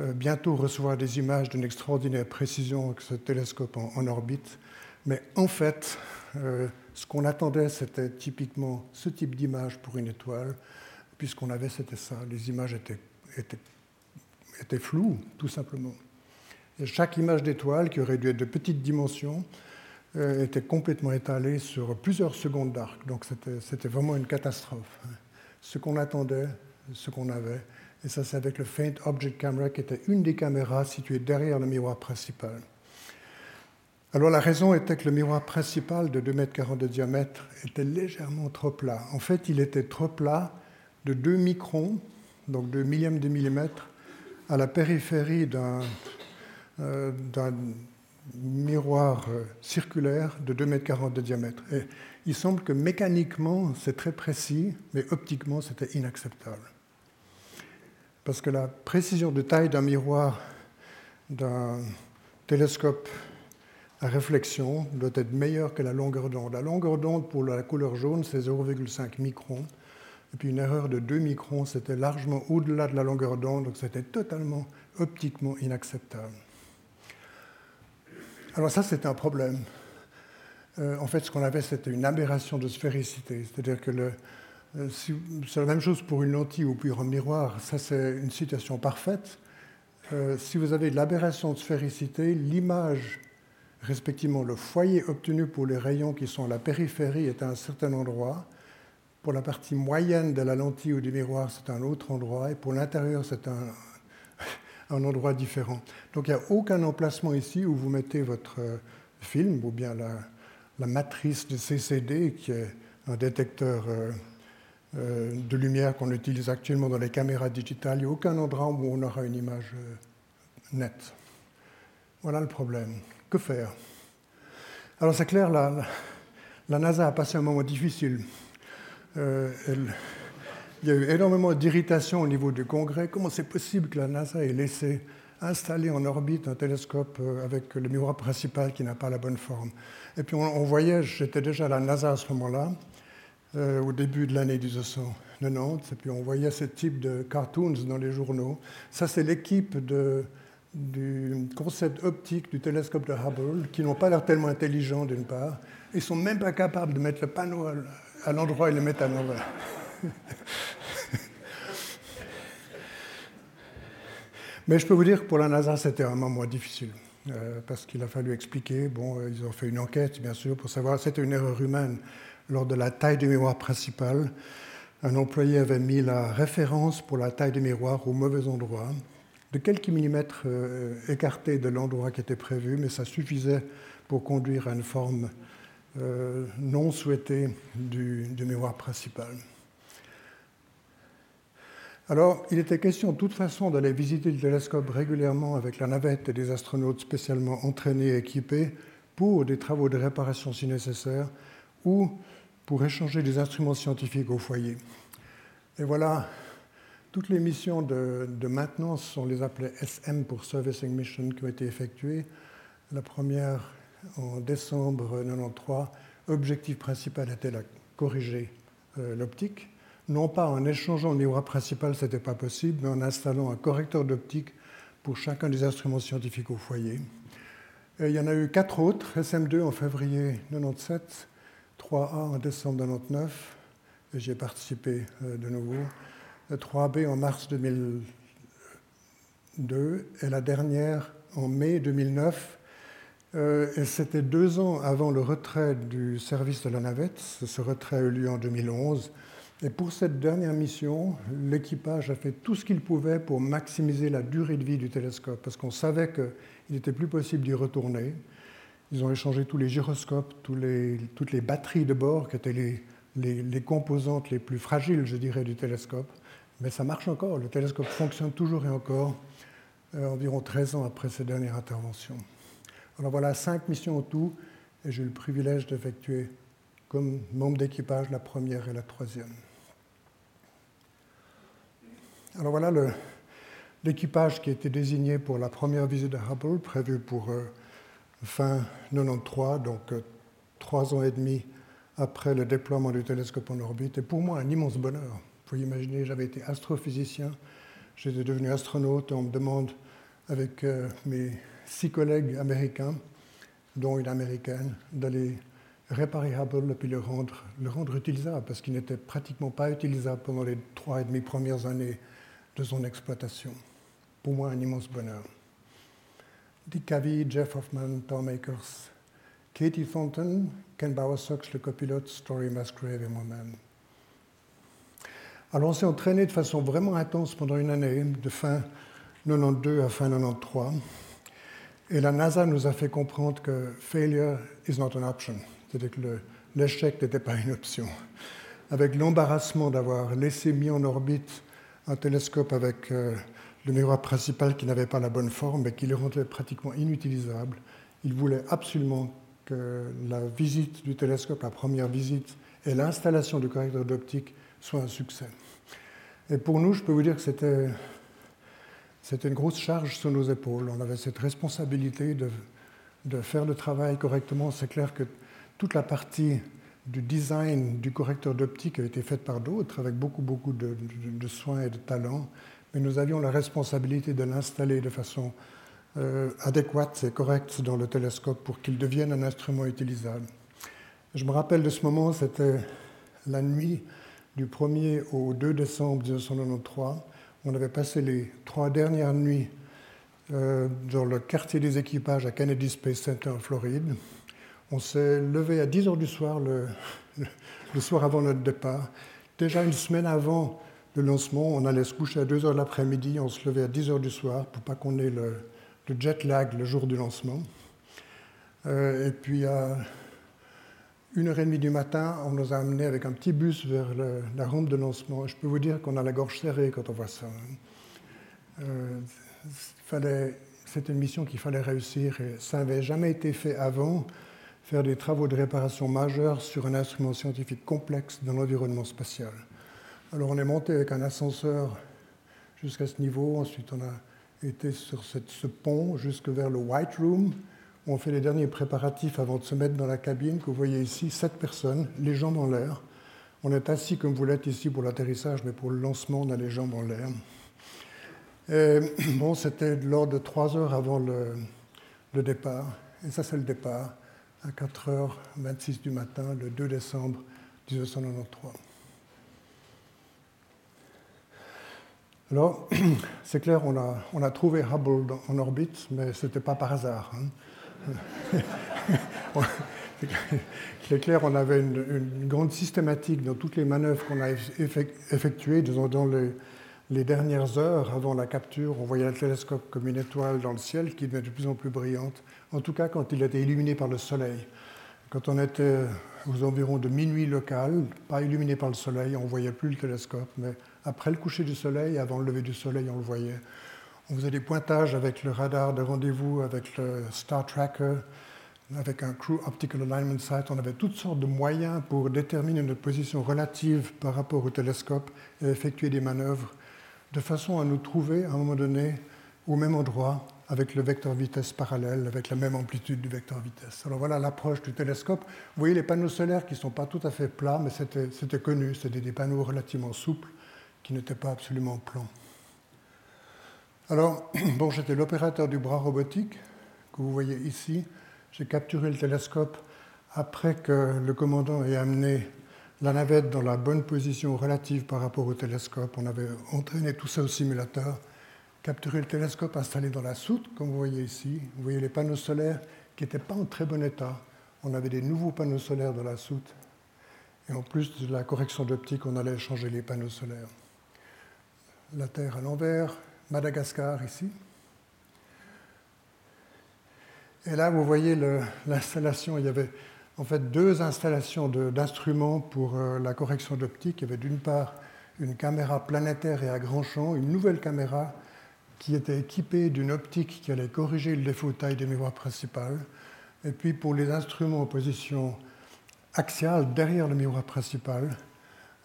euh, bientôt recevoir des images d'une extraordinaire précision avec ce télescope en, orbite. Mais en fait, ce qu'on attendait, c'était typiquement ce type d'image pour une étoile. Puisqu'on avait, c'était ça. Les images étaient, floues, tout simplement. Chaque image d'étoile, qui aurait dû être de petites dimensions, euh, était complètement étalée sur plusieurs secondes d'arc. Donc c'était vraiment une catastrophe. Ce qu'on attendait, ce qu'on avait, et ça, c'est avec le Faint Object Camera, qui était une des caméras situées derrière le miroir principal. Alors la raison était que le miroir principal de 2,40 m de diamètre était légèrement trop plat. En fait, il était trop plat de 2 microns, donc 2 millièmes de millimètre, à la périphérie d'un euh, miroir euh, circulaire de 2,40 m de diamètre. Il semble que mécaniquement, c'est très précis, mais optiquement, c'était inacceptable parce que la précision de taille d'un miroir d'un télescope à réflexion doit être meilleure que la longueur d'onde. La longueur d'onde pour la couleur jaune, c'est 0,5 microns. Et puis une erreur de 2 microns, c'était largement au-delà de la longueur d'onde, donc c'était totalement optiquement inacceptable. Alors ça, c'était un problème. Euh, en fait, ce qu'on avait, c'était une aberration de sphéricité, c'est-à-dire que euh, c'est la même chose pour une lentille ou pour un miroir. Ça, c'est une situation parfaite. Euh, si vous avez l'aberration de sphéricité, l'image, respectivement le foyer obtenu pour les rayons qui sont à la périphérie est à un certain endroit. Pour la partie moyenne de la lentille ou du miroir, c'est un autre endroit. Et pour l'intérieur, c'est un, endroit différent. Donc il n'y a aucun emplacement ici où vous mettez votre euh, film ou bien la, matrice de CCD, qui est un détecteur. Euh, de lumière qu'on utilise actuellement dans les caméras digitales. Il n'y a aucun endroit où on aura une image euh, nette. Voilà le problème. Faire Alors c'est clair, la, la, NASA a passé un moment difficile. Euh, il y a eu énormément d'irritation au niveau du Congrès. Comment c'est possible que la NASA ait laissé installer en orbite un télescope avec le miroir principal qui n'a pas la bonne forme? Et puis on, on voyait, j'étais déjà à la NASA à ce moment-là, euh, au début de l'année 1990, et puis on voyait ce type de cartoons dans les journaux. Ça, c'est l'équipe du concept optique du télescope de Hubble, qui n'ont pas l'air tellement intelligents d'une part. Ils sont même pas capables de mettre le panneau à l'endroit et le mettre à l'envers. Mais je peux vous dire que pour la NASA, c'était un moment difficile. Euh, parce qu'il a fallu expliquer. Bon, euh, ils ont fait une enquête, bien sûr, pour savoir. C'était une erreur humaine lors de la taille du miroir principal, un employé avait mis la référence pour la taille du miroir au mauvais endroit, de quelques millimètres euh, écartés de l'endroit qui était prévu, mais ça suffisait pour conduire à une forme euh, non souhaitée du, miroir principal. Alors, il était question de toute façon d'aller visiter le télescope régulièrement avec la navette et des astronautes spécialement entraînés et équipés pour des travaux de réparation si nécessaire ou pour échanger des instruments scientifiques au foyer. Et voilà, toutes les missions de, maintenance, on les appelait SM pour Servicing Mission, qui ont été effectuées. La première en décembre 1993, objectif principal était de corriger euh, l'optique. Non pas en échangeant le miroir principal, ce n'était pas possible, mais en installant un correcteur d'optique pour chacun des instruments scientifiques au foyer. il y en a eu quatre autres, SM2 en février 1997, 3A en décembre 1999, et j'y ai participé euh, de nouveau, 3B en mars 2002, et la dernière en mai 2009. Euh, et c'était deux ans avant le retrait du service de la navette. Ce retrait a eu lieu en 2011. Et pour cette dernière mission, l'équipage a fait tout ce qu'il pouvait pour maximiser la durée de vie du télescope, parce qu'on savait qu'il n'était plus possible d'y retourner. Ils ont échangé tous les gyroscopes, toutes les batteries de bord, qui étaient les, les, composantes les plus fragiles, je dirais, du télescope. Mais ça marche encore, le télescope fonctionne toujours et encore, euh, environ 13 ans après cette dernière intervention. Alors voilà, cinq missions au tout, et j'ai eu le privilège d'effectuer comme membre d'équipage la première et la troisième. Alors voilà l'équipage qui a été désigné pour la première visite de Hubble, prévue pour euh, fin 93, donc euh, trois ans et demi après le déploiement du télescope en orbite. Et pour moi, un immense bonheur. Vous imaginer, j'avais été astrophysicien, j'étais devenu astronaute et on me demande, avec euh, mes six collègues américains, dont une américaine, d'aller réparer Hubble et puis le rendre, le rendre utilisable, parce qu'il n'était pratiquement pas utilisable pendant les trois et demi premières années de son exploitation. Pour moi, un immense bonheur. Dick Cavey, Jeff Hoffman, Tom Akers, Katie Thornton, Ken Bowersox, le copilote, Story Musgrave et moi-même. Alors on s'est entraîné de façon vraiment intense pendant une année, de fin 92 à fin 93. Et la NASA nous a fait comprendre que failure is not an option, c'est-à-dire que l'échec n'était pas une option. Avec l'embarrassement d'avoir laissé mis en orbite un télescope avec euh, le miroir principal qui n'avait pas la bonne forme et qui le rendait pratiquement inutilisable. Il voulait absolument que la visite du télescope, la première visite, et l'installation du correcteur d'optique soient un succès. Et pour nous, je peux vous dire que c'était, une grosse charge sur nos épaules. On avait cette responsabilité de, faire le travail correctement. C'est clair que toute la partie du design du correcteur d'optique a été faite par d'autres, avec beaucoup, beaucoup de, de soins et de talent mais nous avions la responsabilité de l'installer de façon euh, adéquate et correcte dans le télescope pour qu'il devienne un instrument utilisable. Je me rappelle de ce moment, c'était la nuit du 1er au 2 décembre 1993. On avait passé les trois dernières nuits euh, dans le quartier des équipages à Kennedy Space Center en Floride. On s'est levé à 10 heures du soir, le, soir avant notre départ. Déjà une semaine avant, le lancement, on allait se coucher à 2 h de l'après-midi, on se levait à 10 h du soir pour pas qu'on ait le, jet lag le jour du lancement. Euh, et puis à 1h30 du matin, on nous a amenés avec un petit bus vers la rampe de lancement. Je peux vous dire qu'on a la gorge serrée quand on voit ça. Euh, c'était une mission qu'il fallait réussir et ça n'avait jamais été fait avant, faire des travaux de réparation majeurs sur un instrument scientifique complexe dans l'environnement spatial. Alors on est monté avec un ascenseur jusqu'à ce niveau, ensuite on a été sur ce pont jusque vers le White Room, on fait les derniers préparatifs avant de se mettre dans la cabine, que vous voyez ici, sept personnes, les jambes en l'air. On est assis comme vous l'êtes ici pour l'atterrissage, mais pour le lancement, on a les jambes en l'air. bon, c'était lors de trois heures avant le, départ, et ça c'est le départ, à 4h26 du matin, le 2 décembre 1993. Alors, c'est clair, on a, on a, trouvé Hubble en orbite, mais ce n'était pas par hasard. Hein. c'est clair, on avait une, grande systématique dans toutes les manœuvres qu'on a effectuées dans les, dernières heures avant la capture. On voyait le télescope comme une étoile dans le ciel qui devenait de plus en plus brillante, en tout cas quand il était illuminé par le soleil. Quand on était aux environs de minuit local, pas illuminé par le soleil, on ne voyait plus le télescope, mais après le coucher du soleil, avant le lever du soleil, on le voyait. On faisait des pointages avec le radar de rendez-vous, avec le Star Tracker, avec un Crew Optical Alignment Site. On avait toutes sortes de moyens pour déterminer notre position relative par rapport au télescope et effectuer des manœuvres de façon à nous trouver à un moment donné au même endroit avec le vecteur vitesse parallèle, avec la même amplitude du vecteur vitesse. Alors voilà l'approche du télescope. Vous voyez les panneaux solaires qui ne sont pas tout à fait plats, mais c'était connu, c'était des panneaux relativement souples qui n'étaient pas absolument plans. Alors, bon, j'étais l'opérateur du bras robotique que vous voyez ici. J'ai capturé le télescope après que le commandant ait amené la navette dans la bonne position relative par rapport au télescope. On avait entraîné tout ça au simulateur capturer le télescope installé dans la soute, comme vous voyez ici. Vous voyez les panneaux solaires qui n'étaient pas en très bon état. On avait des nouveaux panneaux solaires dans la soute. Et en plus de la correction d'optique, on allait changer les panneaux solaires. La Terre à l'envers, Madagascar ici. Et là, vous voyez l'installation. Il y avait en fait deux installations d'instruments pour euh, la correction d'optique. Il y avait d'une part une caméra planétaire et à grand champ, une nouvelle caméra qui était équipé d'une optique qui allait corriger le défaut de taille des miroirs principales. Et puis pour les instruments en position axiale derrière le miroir principal,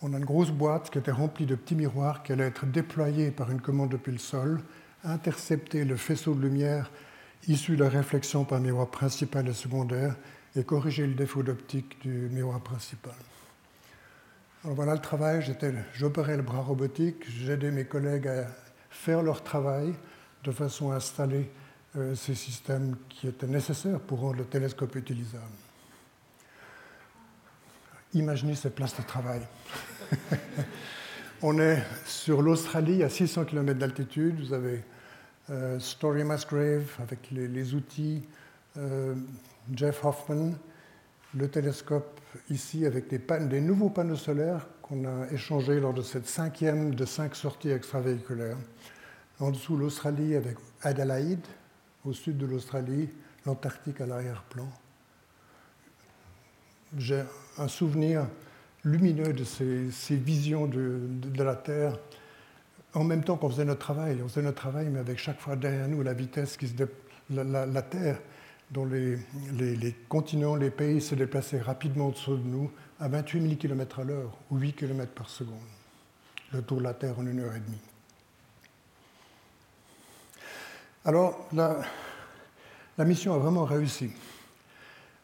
on a une grosse boîte qui était remplie de petits miroirs qui allait être déployée par une commande depuis le sol, intercepter le faisceau de lumière issu de la réflexion par miroir principal et secondaire et corriger le défaut d'optique du miroir principal. Alors voilà le travail, j'opérais le bras robotique, j'aidais mes collègues à faire leur travail de façon à installer euh, ces systèmes qui étaient nécessaires pour rendre le télescope utilisable. Imaginez cette place de travail. On est sur l'Australie à 600 km d'altitude. Vous avez euh, Story Musgrave avec les, outils, euh, Jeff Hoffman, le télescope ici avec des, des nouveaux panneaux solaires qu'on a échangés lors de cette cinquième de cinq sorties extravéhiculaires. En dessous, l'Australie avec Adelaide, au sud de l'Australie, l'Antarctique à l'arrière-plan. J'ai un souvenir lumineux de ces, visions de, la Terre, en même temps qu'on faisait notre travail. On faisait notre travail, mais avec chaque fois derrière nous la vitesse qui se la, la, Terre, dont les, les, continents, les pays se déplaçaient rapidement au-dessous de nous, à 28 000 km à l'heure, ou 8 km par seconde. Le tour de la Terre en une heure et demie. Alors, la, mission a vraiment réussi.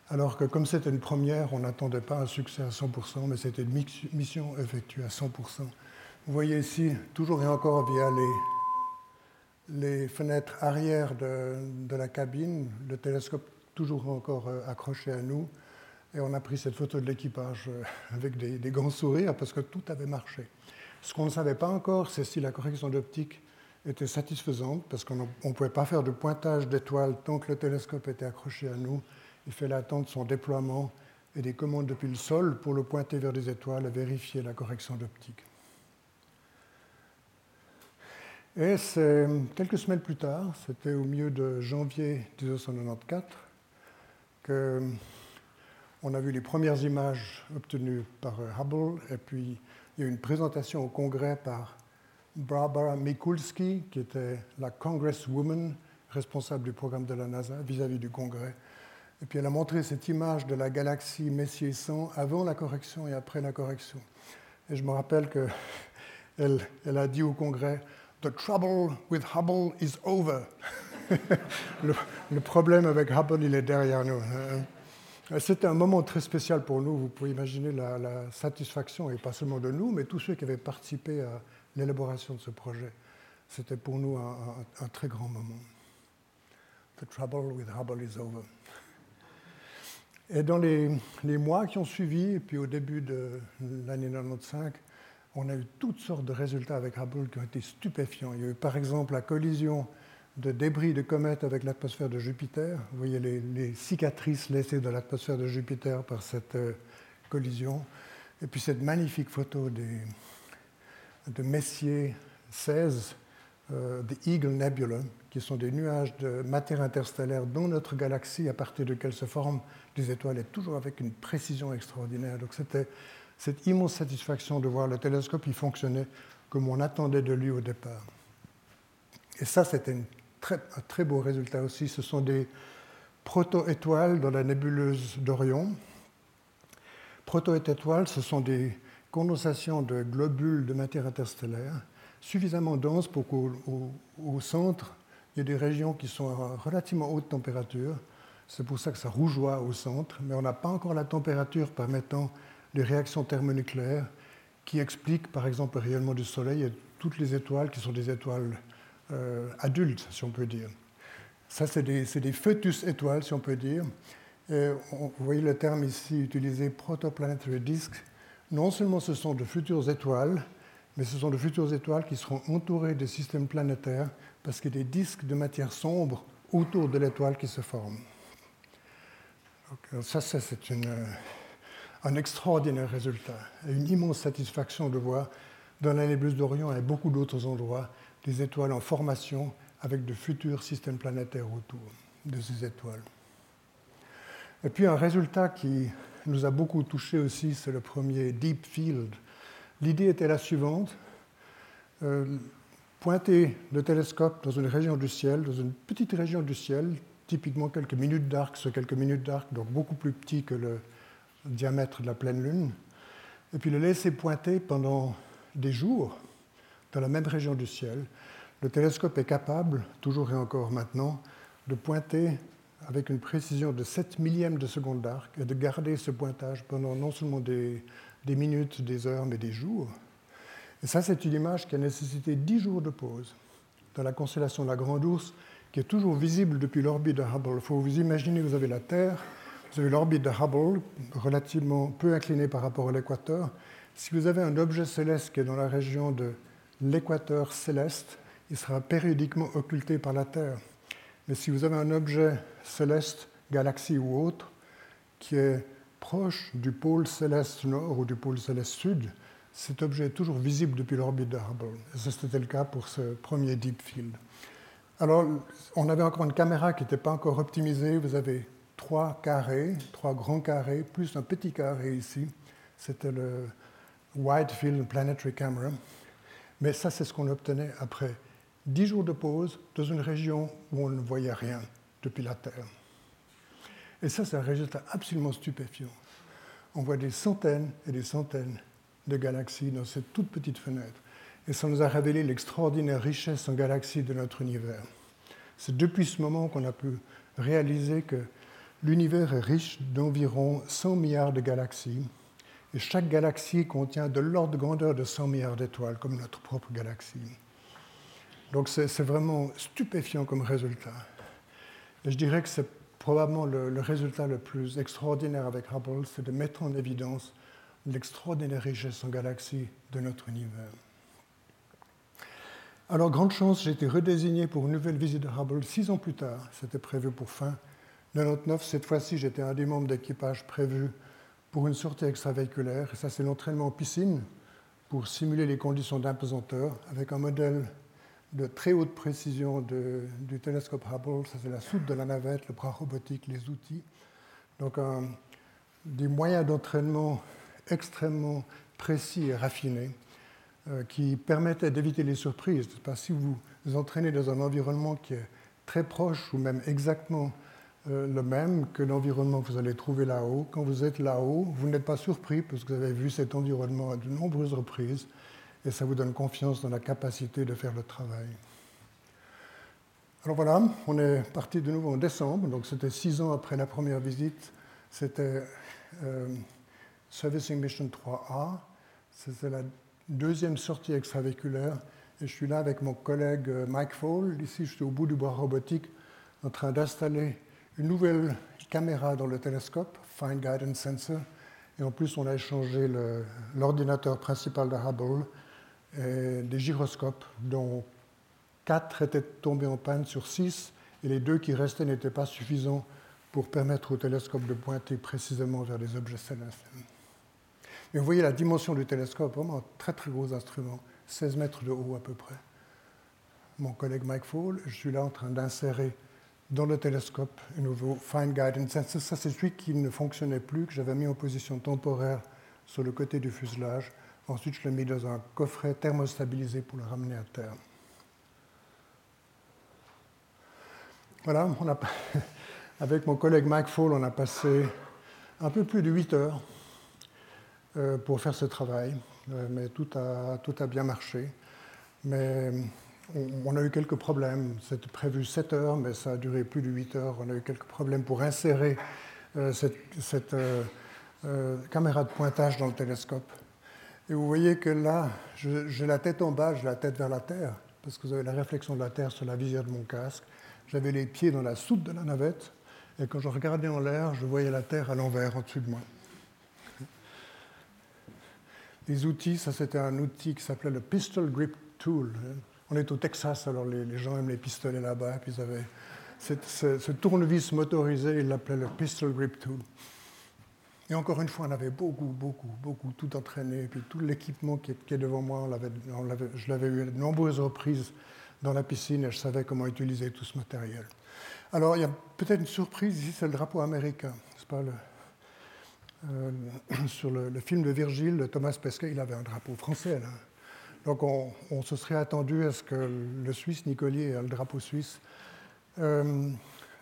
Alors que comme c'était une première, on n'attendait pas un succès à 100%, mais c'était une mission effectuée à 100%. Vous voyez ici, toujours et encore via les, fenêtres arrière de, la cabine, le télescope toujours encore euh, accroché à nous, et on a pris cette photo de l'équipage euh, avec des, des grands sourires parce que tout avait marché. Ce qu'on ne savait pas encore, c'est si la correction d'optique était satisfaisante parce qu'on ne pouvait pas faire de pointage d'étoiles tant que le télescope était accroché à nous. Il fallait attendre son déploiement et des commandes depuis le sol pour le pointer vers des étoiles et vérifier la correction d'optique. Et c'est quelques semaines plus tard, c'était au milieu de janvier 1994, qu'on a vu les premières images obtenues par Hubble, et puis il y a eu une présentation au Congrès par Barbara Mikulski, qui était la Congresswoman responsable du programme de la NASA vis-à-vis du Congrès. Et puis elle a montré cette image de la galaxie Messier 100 avant la correction et après la correction. Et je me rappelle qu'elle elle a dit au Congrès The trouble with Hubble is over. le, problème avec Hubble, il est derrière nous. C'était un moment très spécial pour nous. Vous pouvez imaginer la, la satisfaction, et pas seulement de nous, mais tous ceux qui avaient participé à, l'élaboration de ce projet. C'était pour nous un, très grand moment. The trouble with Hubble is over. Et dans les, mois qui ont suivi, et puis au début de l'année 95, on a eu toutes sortes de résultats avec Hubble qui ont été stupéfiants. Il y a eu par exemple la collision de débris de comètes avec l'atmosphère de Jupiter. Vous voyez les, cicatrices laissées dans l'atmosphère de Jupiter par cette euh, collision. Et puis cette magnifique photo de Messier 16, euh, Eagle Nebula, qui sont des nuages de matière interstellaire dans notre galaxie, à partir desquels se forment des étoiles, et toujours avec une précision extraordinaire. Donc c'était cette immense satisfaction de voir le télescope, il fonctionnait comme on attendait de lui au départ. Et ça, c'était un très beau résultat aussi. Ce sont des proto-étoiles dans la nébuleuse d'Orion. Proto-étoiles, ce sont des condensations de globules de matière interstellaire suffisamment denses pour qu'au centre, il y ait des régions qui sont à relativement haute température. C'est pour ça que ça rougeoie au centre, mais on n'a pas encore la température permettant les réactions thermonucléaires qui expliquent par exemple le rayonnement du Soleil et toutes les étoiles qui sont des étoiles euh, adultes, si on peut dire. Ça, c'est des, fœtus étoiles, si on peut dire. vous voyez le terme ici utilisé, protoplanetary disk. Non seulement ce sont de futures étoiles, mais ce sont de futures étoiles qui seront entourées de systèmes planétaires parce qu'il y a des disques de matière sombre autour de l'étoile qui se forment. Ça, c'est un extraordinaire résultat et une immense satisfaction de voir dans la nébuleuse d'Orion et beaucoup d'autres endroits des étoiles en formation avec de futurs systèmes planétaires autour de ces étoiles. Et puis un résultat qui nous a beaucoup touché aussi, c'est le premier Deep Field. L'idée était la suivante. Euh, pointer le télescope dans une région du ciel, dans une petite région du ciel, typiquement quelques minutes d'arc sur quelques minutes d'arc, donc beaucoup plus petit que le diamètre de la pleine Lune, et puis le laisser pointer pendant des jours dans la même région du ciel. Le télescope est capable, toujours et encore maintenant, de pointer avec une précision de 7 millièmes de seconde d'arc et de garder ce pointage pendant non seulement des, des minutes, des heures, mais des jours. Et ça, c'est une image qui a nécessité 10 jours de pause dans la constellation de la Grande Ourse, qui est toujours visible depuis l'orbite de Hubble. Il faut vous imaginer, vous avez la Terre, vous avez l'orbite de Hubble, relativement peu inclinée par rapport à l'équateur. Si vous avez un objet céleste qui est dans la région de l'équateur céleste, il sera périodiquement occulté par la Terre. Mais si vous avez un objet céleste, galaxie ou autre, qui est proche du pôle céleste nord ou du pôle céleste sud, cet objet est toujours visible depuis l'orbite de Hubble. Et c'était le cas pour ce premier Deep Field. Alors, on avait encore une caméra qui n'était pas encore optimisée. Vous avez trois carrés, trois grands carrés, plus un petit carré ici. C'était le Wide Field Planetary Camera. Mais ça, c'est ce qu'on obtenait après dix jours de pause dans une région où on ne voyait rien depuis la Terre. Et ça, c'est un résultat absolument stupéfiant. On voit des centaines et des centaines de galaxies dans cette toute petite fenêtre. Et ça nous a révélé l'extraordinaire richesse en galaxies de notre univers. C'est depuis ce moment qu'on a pu réaliser que l'univers est riche d'environ 100 milliards de galaxies. Et chaque galaxie contient de l'ordre de grandeur de 100 milliards d'étoiles, comme notre propre galaxie. Donc c'est vraiment stupéfiant comme résultat. Et je dirais que c'est probablement le, résultat le plus extraordinaire avec Hubble, c'est de mettre en évidence l'extraordinaire richesse en galaxies de notre univers. Alors, grande chance, j'ai été redésigné pour une nouvelle visite de Hubble six ans plus tard. C'était prévu pour fin 99. Cette fois-ci, j'étais un des membres d'équipage prévu pour une sortie extravéhiculaire. Ça, c'est l'entraînement en piscine pour simuler les conditions d'impesanteur avec un modèle de très haute précision du télescope Hubble. Ça, c'est la soute de la navette, le bras robotique, les outils. Donc, des moyens d'entraînement extrêmement précis et raffinés qui permettaient d'éviter les surprises. Parce que si vous vous entraînez dans un environnement qui est très proche ou même exactement euh, le même que l'environnement que vous allez trouver là-haut, quand vous êtes là-haut, vous n'êtes pas surpris parce que vous avez vu cet environnement à de nombreuses reprises et ça vous donne confiance dans la capacité de faire le travail. Alors voilà, on est parti de nouveau en décembre, donc c'était six ans après la première visite. C'était euh, Servicing Mission 3A. C'était la deuxième sortie extravéhiculaire. Et je suis là avec mon collègue euh, Mike Fall. Ici, je suis au bout du bois robotique en train d'installer une nouvelle caméra dans le télescope, Fine Guidance Sensor. Et en plus, on a échangé l'ordinateur principal de Hubble et des gyroscopes, dont quatre étaient tombés en panne sur six, et les deux qui restaient n'étaient pas suffisants pour permettre au télescope de pointer précisément vers les objets célestes. Mais vous voyez la dimension du télescope, vraiment un très très gros instrument, 16 mètres de haut à peu près. Mon collègue Mike Fall, je suis là en train d'insérer dans le télescope un nouveau Fine Guidance. Ça, c'est celui qui ne fonctionnait plus, que j'avais mis en position temporaire sur le côté du fuselage Ensuite, je l'ai mis dans un coffret thermostabilisé pour le ramener à terre. Voilà, avec mon collègue Mike Fall, on a passé un peu plus de 8 heures pour faire ce travail, euh, mais tout a, tout a bien marché. Mais on, a eu quelques problèmes. C'était prévu 7 heures, mais ça a duré plus de 8 heures. On a eu quelques problèmes pour insérer euh, cette, caméra de pointage dans le télescope. Et vous voyez que là, j'ai la tête en bas, j'ai la tête vers la Terre, parce que vous avez la réflexion de la Terre sur la visière de mon casque. J'avais les pieds dans la soute de la navette, et quand je regardais en l'air, je voyais la Terre à l'envers au-dessus de moi. Les outils, ça c'était un outil qui s'appelait le Pistol Grip Tool. On est au Texas, alors les, gens aiment les pistolets là-bas, puis ils avaient ce, tournevis motorisé, ils l'appelaient le Pistol Grip Tool. Et encore une fois, on avait beaucoup, beaucoup, beaucoup tout entraîné. Et puis tout l'équipement qui, est devant moi, je l'avais eu à de nombreuses reprises dans la piscine et je savais comment utiliser tout ce matériel. Alors, il y a peut-être une surprise ici, c'est le drapeau américain. Pas le, euh, sur le, film de Virgile, de Thomas Pesquet, il avait un drapeau français. Donc, on, se serait attendu à ce que le Suisse Nicolier ait le drapeau suisse. Euh,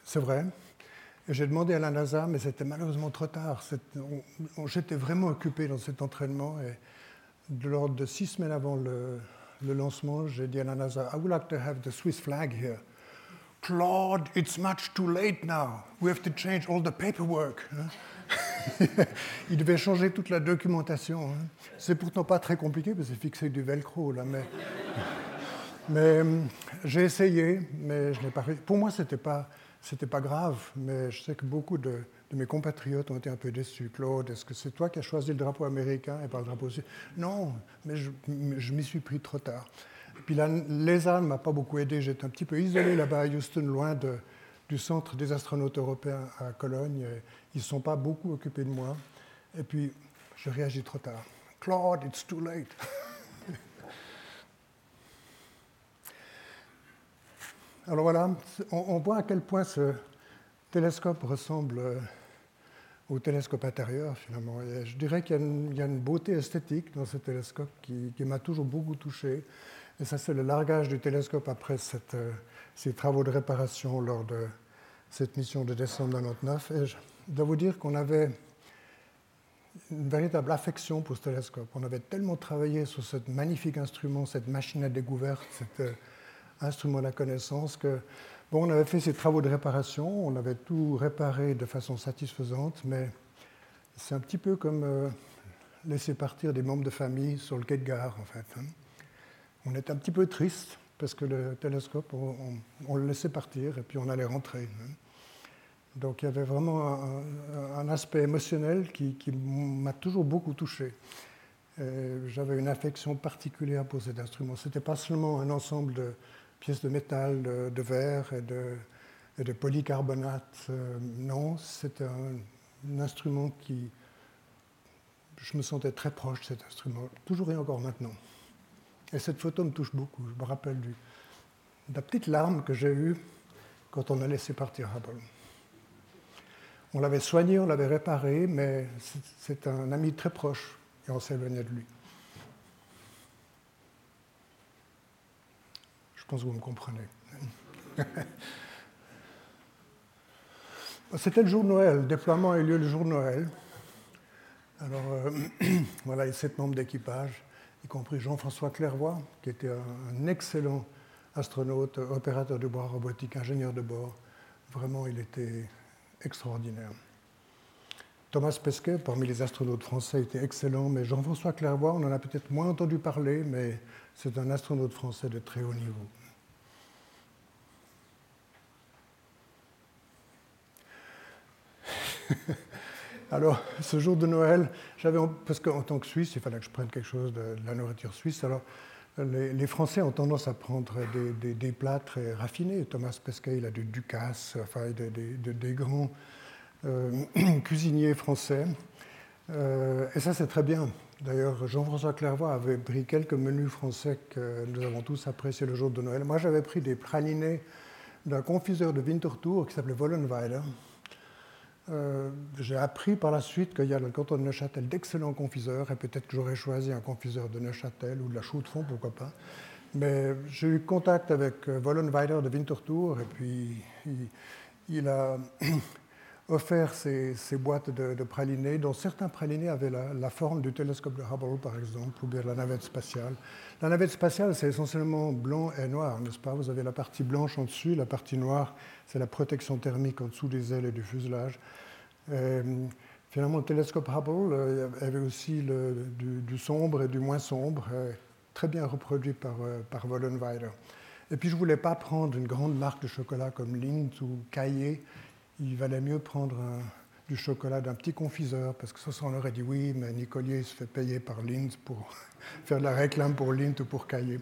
c'est vrai, j'ai demandé à la NASA, mais c'était malheureusement trop tard. J'étais vraiment occupé dans cet entraînement. Et de l'ordre de six semaines avant le, lancement, j'ai dit à la NASA, I would like to have the Swiss flag here. Claude, it's much too late now. We have to change all the paperwork. Hein. Il devait changer toute la documentation. Hein. C'est pourtant pas très compliqué parce que c'est fixé du velcro là, mais, mais hum, j'ai essayé, mais je n'ai pas. Pour moi, c'était pas pas grave, mais je sais que beaucoup de, mes compatriotes ont été un peu déçus. Claude, est-ce que c'est toi qui as choisi le drapeau américain et pas le drapeau suisse Non, mais je, m'y suis pris trop tard. puis là, l'ESA ne m'a pas beaucoup aidé. J'étais un petit peu isolé là-bas à Houston, loin du centre des astronautes européens à Cologne. Ils ne sont pas beaucoup occupés de moi. Et puis, je réagis trop tard. Claude, it's too late. Alors voilà, on, voit à quel point ce télescope ressemble euh, au télescope intérieur finalement. je dirais qu'il y, a une beauté esthétique dans ce télescope qui, m'a toujours beaucoup touché. Et ça, c'est le largage du télescope après euh, ces travaux de réparation lors de cette mission de décembre 1999. Et je dois vous dire qu'on avait une véritable affection pour ce télescope. On avait tellement travaillé sur ce magnifique instrument, cette machine à découverte, cette euh, instrument de la connaissance que bon, on avait fait ces travaux de réparation, on avait tout réparé de façon satisfaisante, mais c'est un petit peu comme euh, laisser partir des membres de famille sur le quai de gare, en fait. Hein. On était un petit peu triste parce que le télescope, on, le laissait partir et puis on allait rentrer. Hein. Donc il y avait vraiment un, aspect émotionnel qui, m'a toujours beaucoup touché. J'avais une affection particulière pour cet instrument. Ce n'était pas seulement un ensemble de, pièces de métal, de, verre et de, polycarbonate. Euh, non, c'est un, instrument qui. Je me sentais très proche de cet instrument, toujours et encore maintenant. Et cette photo me touche beaucoup. Je me rappelle de la petite larme que j'ai eue quand on a laissé partir Hubble. On l'avait soigné, on l'avait réparé, mais c'est un ami très proche et on s'éloignait de lui. Je pense que vous me comprenez. C'était le jour de Noël. Le déploiement a eu lieu le jour de Noël. Alors, euh, voilà, les sept membres d'équipage, y compris Jean-François Clairvoy, qui était un excellent astronaute, opérateur de bord robotique, ingénieur de bord. Vraiment, il était extraordinaire. Thomas Pesquet, parmi les astronautes français, était excellent, mais Jean-François Clairvoy, on en a peut-être moins entendu parler, mais c'est un astronaute français de très haut niveau. alors, ce jour de Noël, j'avais, parce qu'en tant que Suisse, il fallait que je prenne quelque chose de, la nourriture suisse. Alors, les, Français ont tendance à prendre des, plats très raffinés. Thomas Pesquet, il a du Ducasse, enfin, des, grands euh, cuisiniers français. Euh, et ça, c'est très bien. D'ailleurs, Jean-François Clairvoy avait pris quelques menus français que nous avons tous appréciés le jour de Noël. Moi, j'avais pris des pralinés d'un confiseur de Winterthur qui s'appelait Wollenweiler. Euh, j'ai appris par la suite qu'il y a le canton de Neuchâtel d'excellents confiseurs, et peut-être que j'aurais choisi un confiseur de Neuchâtel ou de la Chaux-de-Fonds, pourquoi pas. Mais j'ai eu contact avec euh, Wollenweider de Winterthur, et puis il, a offert ces, boîtes de, pralinés, dont certains pralinés avaient la, forme du télescope de Hubble, par exemple, ou bien la navette spatiale. La navette spatiale, c'est essentiellement blanc et noir, n'est-ce pas? Vous avez la partie blanche en dessus, la partie noire, c'est la protection thermique en dessous des ailes et du fuselage. finalement, le télescope Hubble euh, avait aussi du, sombre et du moins sombre, euh, très bien reproduit par, euh, par Wollenweider. Et puis, je ne voulais pas prendre une grande marque de chocolat comme Lindt ou Caillé il valait mieux prendre du chocolat d'un petit confiseur, parce que ça, on aurait dit oui, mais Nicolier se fait payer par Lindt pour faire de la réclame pour Lindt ou pour Cahier.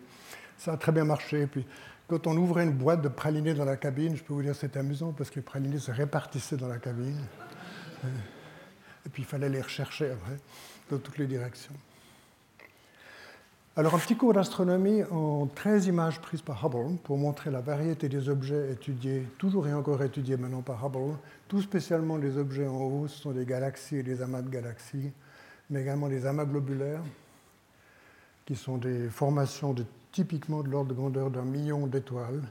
Ça a très bien marché. Puis, quand on ouvrait une boîte de pralinés dans la cabine, je peux vous dire c'était amusant parce que les pralinés se répartissaient dans la cabine. Et puis il fallait les rechercher après, dans toutes les directions. Alors, un petit cours d'astronomie en 13 images prises par Hubble pour montrer la variété des objets étudiés, toujours et encore étudiés maintenant par Hubble. Tout spécialement les objets en haut, ce sont des galaxies et des amas de galaxies, mais également des amas globulaires, qui sont des formations de, typiquement de l'ordre de grandeur d'un million d'étoiles,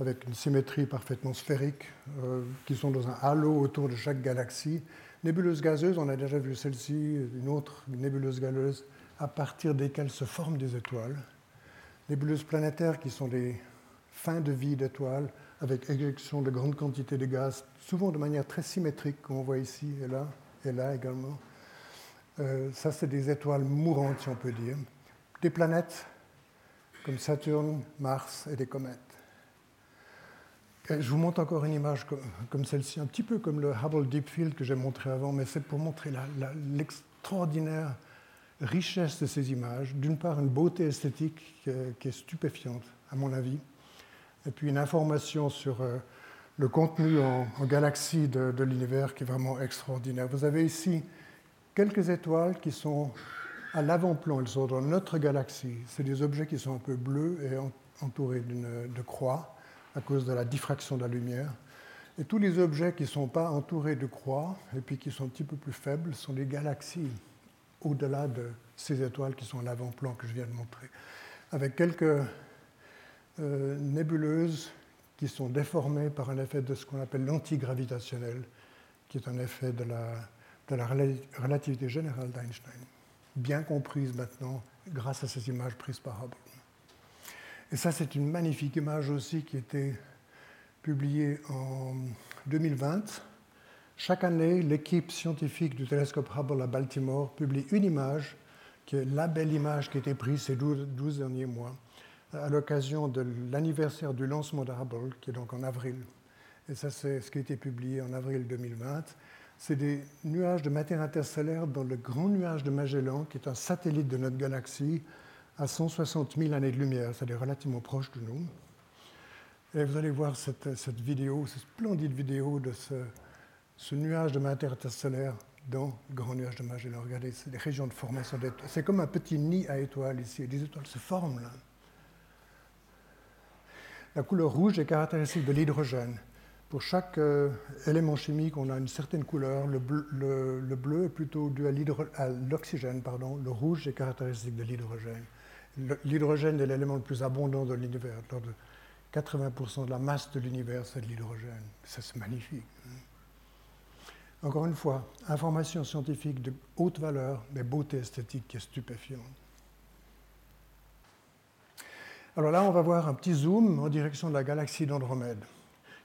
avec une symétrie parfaitement sphérique, euh, qui sont dans un halo autour de chaque galaxie. Nébuleuse gazeuse, on a déjà vu celle-ci, une autre nébuleuse gazeuse à partir desquelles se forment des étoiles. Nébuleuses planétaires qui sont des fins de vie d'étoiles avec éjection de grandes quantités de gaz, souvent de manière très symétrique, comme on voit ici et là, et là également. Euh, ça, c'est des étoiles mourantes, si on peut dire. Des planètes comme Saturne, Mars et des comètes. je vous montre encore une image comme, celle-ci, un petit peu comme le Hubble Deep Field que j'ai montré avant, mais c'est pour montrer l'extraordinaire richesse de ces images. D'une part, une beauté esthétique qui est stupéfiante, à mon avis, et puis une information sur euh, le contenu en, galaxie de, l'univers qui est vraiment extraordinaire. Vous avez ici quelques étoiles qui sont à l'avant-plan, elles sont dans notre galaxie. C'est des objets qui sont un peu bleus et entourés de croix à cause de la diffraction de la lumière. Et tous les objets qui ne sont pas entourés de croix et puis qui sont un petit peu plus faibles sont des galaxies au-delà de ces étoiles qui sont à l'avant-plan que je viens de montrer, avec quelques euh, nébuleuses qui sont déformées par un effet de ce qu'on appelle l'antigravitationnel, qui est un effet de la, de la relativité générale d'Einstein, bien comprise maintenant grâce à ces images prises par Hubble. Et ça, c'est une magnifique image aussi qui été publiée en 2020 chaque année, l'équipe scientifique du télescope Hubble à Baltimore publie une image, qui est la belle image qui a été prise ces 12, derniers mois, à l'occasion de l'anniversaire du lancement de Hubble, qui est donc en avril. Et ça, c'est ce qui a été publié en avril 2020. C'est des nuages de matière interstellaire dans le grand nuage de Magellan, qui est un satellite de notre galaxie, à 160 000 années-lumière, c'est-à-dire relativement proche de nous. Et vous allez voir cette vidéo, cette splendide vidéo de ce, ce nuage de matière interstellaire dans le grand nuage de Magellan. Regardez, c'est des régions de formation d'étoiles. C'est comme un petit nid à étoiles ici. des étoiles se forment là. La couleur rouge est caractéristique de l'hydrogène. Pour chaque euh, élément chimique, on a une certaine couleur. Le bleu, est plutôt dû à l'oxygène, pardon. Le rouge est caractéristique de l'hydrogène. L'hydrogène est l'élément le plus abondant de l'univers. De 80% de la masse de l'univers, c'est de l'hydrogène. Ça, c'est magnifique. Encore une fois, information scientifique de haute valeur, mais beauté esthétique qui est stupéfiante. Alors là, on va voir un petit zoom en direction de la galaxie d'Andromède,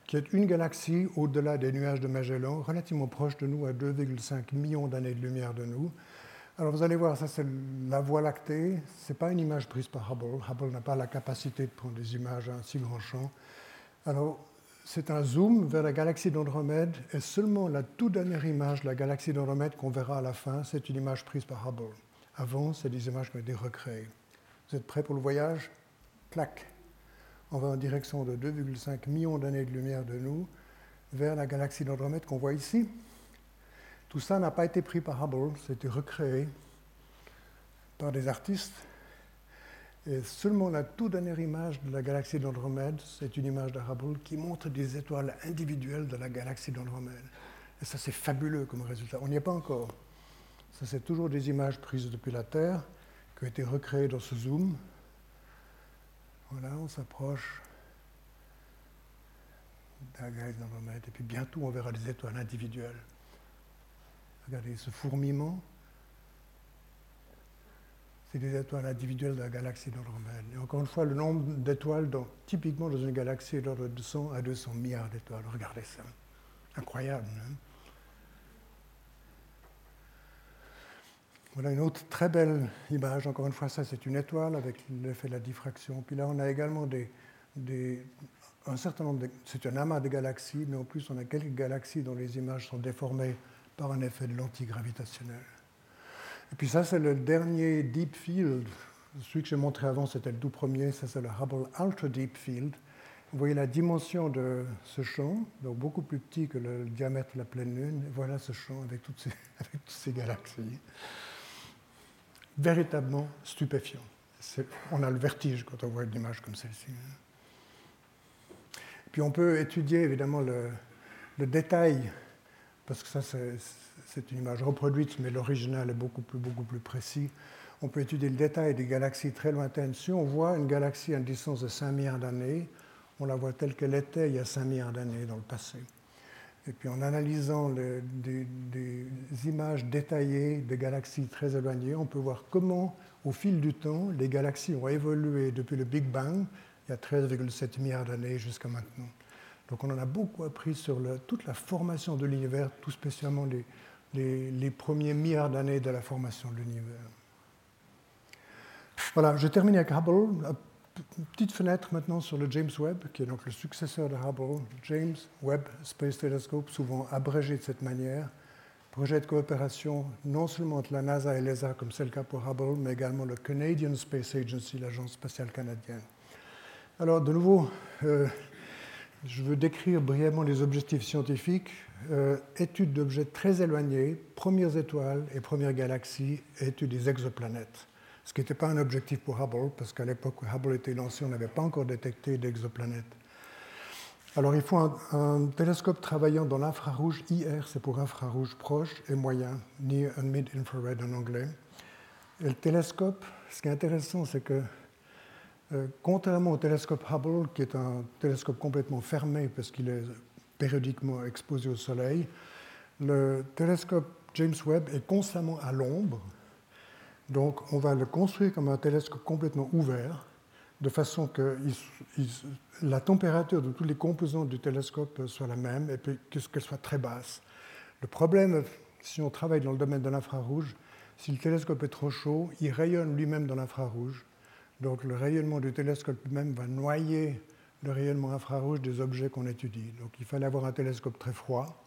qui est une galaxie au-delà des nuages de Magellan, relativement proche de nous, à 2,5 millions d'années de lumière de nous. Alors vous allez voir, ça c'est la Voie lactée. Ce n'est pas une image prise par Hubble. Hubble n'a pas la capacité de prendre des images à un si grand champ. Alors c'est un zoom vers la galaxie d'Andromède et seulement la toute dernière image de la galaxie d'Andromède qu'on verra à la fin, c'est une image prise par Hubble. Avant, c'est des images qui ont été recréées. Vous êtes prêts pour le voyage? Clac On va en direction de 2,5 millions d'années de lumière de nous vers la galaxie d'Andromède qu'on voit ici. Tout ça n'a pas été pris par Hubble, c'était recréé par des artistes et seulement la toute dernière image de la galaxie d'Andromède, c'est une image de Hubble qui montre des étoiles individuelles de la galaxie d'Andromède. Et ça, c'est fabuleux comme résultat. On n'y est pas encore. Ça, c'est toujours des images prises depuis la Terre qui ont été recréées dans ce zoom. Voilà, on s'approche d'un gaz d'Andromède. Et puis bientôt, on verra des étoiles individuelles. Regardez ce fourmillement. C'est des étoiles individuelles de la galaxie d'Andromède. Et encore une fois, le nombre d'étoiles, typiquement dans une galaxie, est d'ordre de 100 à 200 milliards d'étoiles. Regardez ça. Incroyable. Hein voilà une autre très belle image. Encore une fois, ça, c'est une étoile avec l'effet de la diffraction. Puis là, on a également un certain nombre de, c'est un amas de galaxies, mais en plus, on a quelques galaxies dont les images sont déformées par un effet de l'antigravitationnel. Et puis ça, c'est le dernier Deep Field. Celui que j'ai montré avant, c'était le tout premier. Ça, c'est le Hubble Ultra Deep Field. Vous voyez la dimension de ce champ, donc beaucoup plus petit que le diamètre de la pleine Lune. Voilà ce champ avec toutes ces, galaxies. Véritablement stupéfiant. On a le vertige quand on voit une image comme celle-ci. Puis on peut étudier évidemment le, le détail, parce que ça c'est une image reproduite, mais l'original est beaucoup plus, beaucoup plus précis. On peut étudier le détail des galaxies très lointaines. Si on voit une galaxie à une distance de 5 milliards d'années, on la voit telle qu'elle était il y a 5 milliards d'années dans le passé. Et puis en analysant des, images détaillées de galaxies très éloignées, on peut voir comment, au fil du temps, les galaxies ont évolué depuis le Big Bang, il y a 13,7 milliards d'années jusqu'à maintenant. Donc on en a beaucoup appris sur toute la formation de l'univers, tout spécialement les, les premiers milliards d'années de la formation de l'univers. Voilà, je termine avec Hubble petite fenêtre maintenant sur le James Webb, qui est donc le successeur de Hubble, James Webb Space Telescope, souvent abrégé de cette manière. Projet de coopération non seulement entre la NASA et l'ESA, comme c'est le cas pour Hubble, mais également le Canadian Space Agency, l'agence spatiale canadienne. Alors, de nouveau, euh, je veux décrire brièvement les objectifs scientifiques. Euh, étude d'objets très éloignés, premières étoiles et premières galaxies, et étude des exoplanètes ce qui n'était pas un objectif pour Hubble, parce qu'à l'époque où Hubble était lancé, on n'avait pas encore détecté d'exoplanètes. Alors il faut un, télescope travaillant dans l'infrarouge IR, c'est pour infrarouge proche et moyen, Near and Mid-Infrared en anglais. Et le télescope, ce qui est intéressant, c'est que euh, contrairement au télescope Hubble, qui est un télescope complètement fermé parce qu'il est périodiquement exposé au Soleil, le télescope James Webb est constamment à l'ombre, donc on va le construire comme un télescope complètement ouvert, de façon que la température de tous les composants du télescope soit la même et qu'elle soit très basse. Le problème, si on travaille dans le domaine de l'infrarouge, si le télescope est trop chaud, il rayonne lui-même dans l'infrarouge. Donc le rayonnement du télescope lui-même va noyer le rayonnement infrarouge des objets qu'on étudie. Donc il fallait avoir un télescope très froid,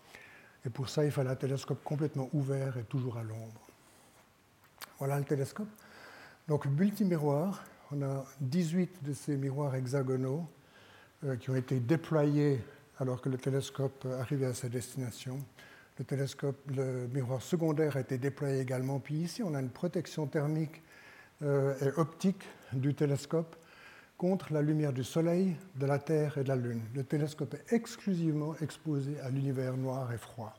et pour ça il fallait un télescope complètement ouvert et toujours à l'ombre. Voilà le télescope. Donc, multimiroir, on a 18 de ces miroirs hexagonaux euh, qui ont été déployés alors que le télescope arrivait à sa destination. Le télescope, le miroir secondaire a été déployé également. Puis ici, on a une protection thermique euh, et optique du télescope contre la lumière du Soleil, de la Terre et de la Lune. Le télescope est exclusivement exposé à l'univers noir et froid.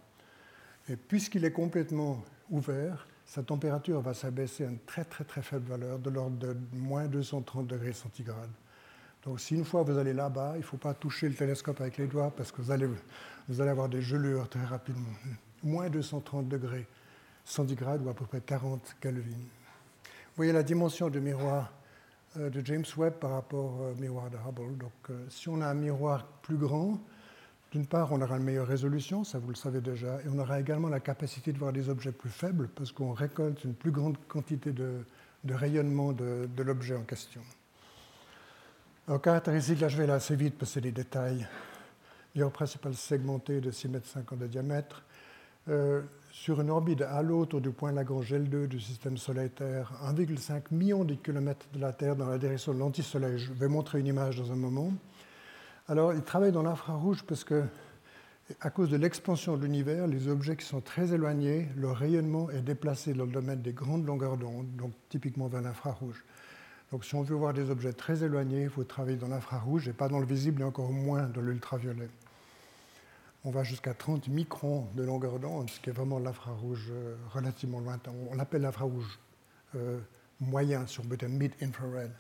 Et puisqu'il est complètement ouvert, sa température va s'abaisser à une très très très faible valeur, de l'ordre de moins 230 degrés centigrades. Donc si une fois vous allez là-bas, il ne faut pas toucher le télescope avec les doigts parce que vous allez, vous allez avoir des gelures très rapidement. Moins 230 degrés centigrades ou à peu près 40 Kelvin. Vous voyez la dimension du miroir de James Webb par rapport au miroir de Hubble. Donc euh, si on a un miroir plus grand, d'une part, on aura une meilleure résolution, ça vous le savez déjà, et on aura également la capacité de voir des objets plus faibles parce qu'on récolte une plus grande quantité de, rayonnement de, l'objet en question. Alors, caractéristique, là je vais aller assez vite parce que c'est des détails. Lieu principal segmenté de 6,5 m de diamètre. Euh, sur une orbite halo autour du point Lagrange L2 du système Soleil-Terre, 1,5 million de kilomètres de la Terre dans la direction de l'antisoleil. Je vais montrer une image dans un moment. Alors, il travaille dans l'infrarouge parce que, à cause de l'expansion de l'univers, les objets qui sont très éloignés, leur rayonnement est déplacé dans le domaine des grandes longueurs d'onde, donc typiquement vers l'infrarouge. Donc, si on veut voir des objets très éloignés, il faut travailler dans l'infrarouge et pas dans le visible et encore moins dans l'ultraviolet. On va jusqu'à 30 microns de longueur d'onde, ce qui est vraiment l'infrarouge euh, relativement lointain. On l'appelle l'infrarouge euh, moyen sur le mid-infrared.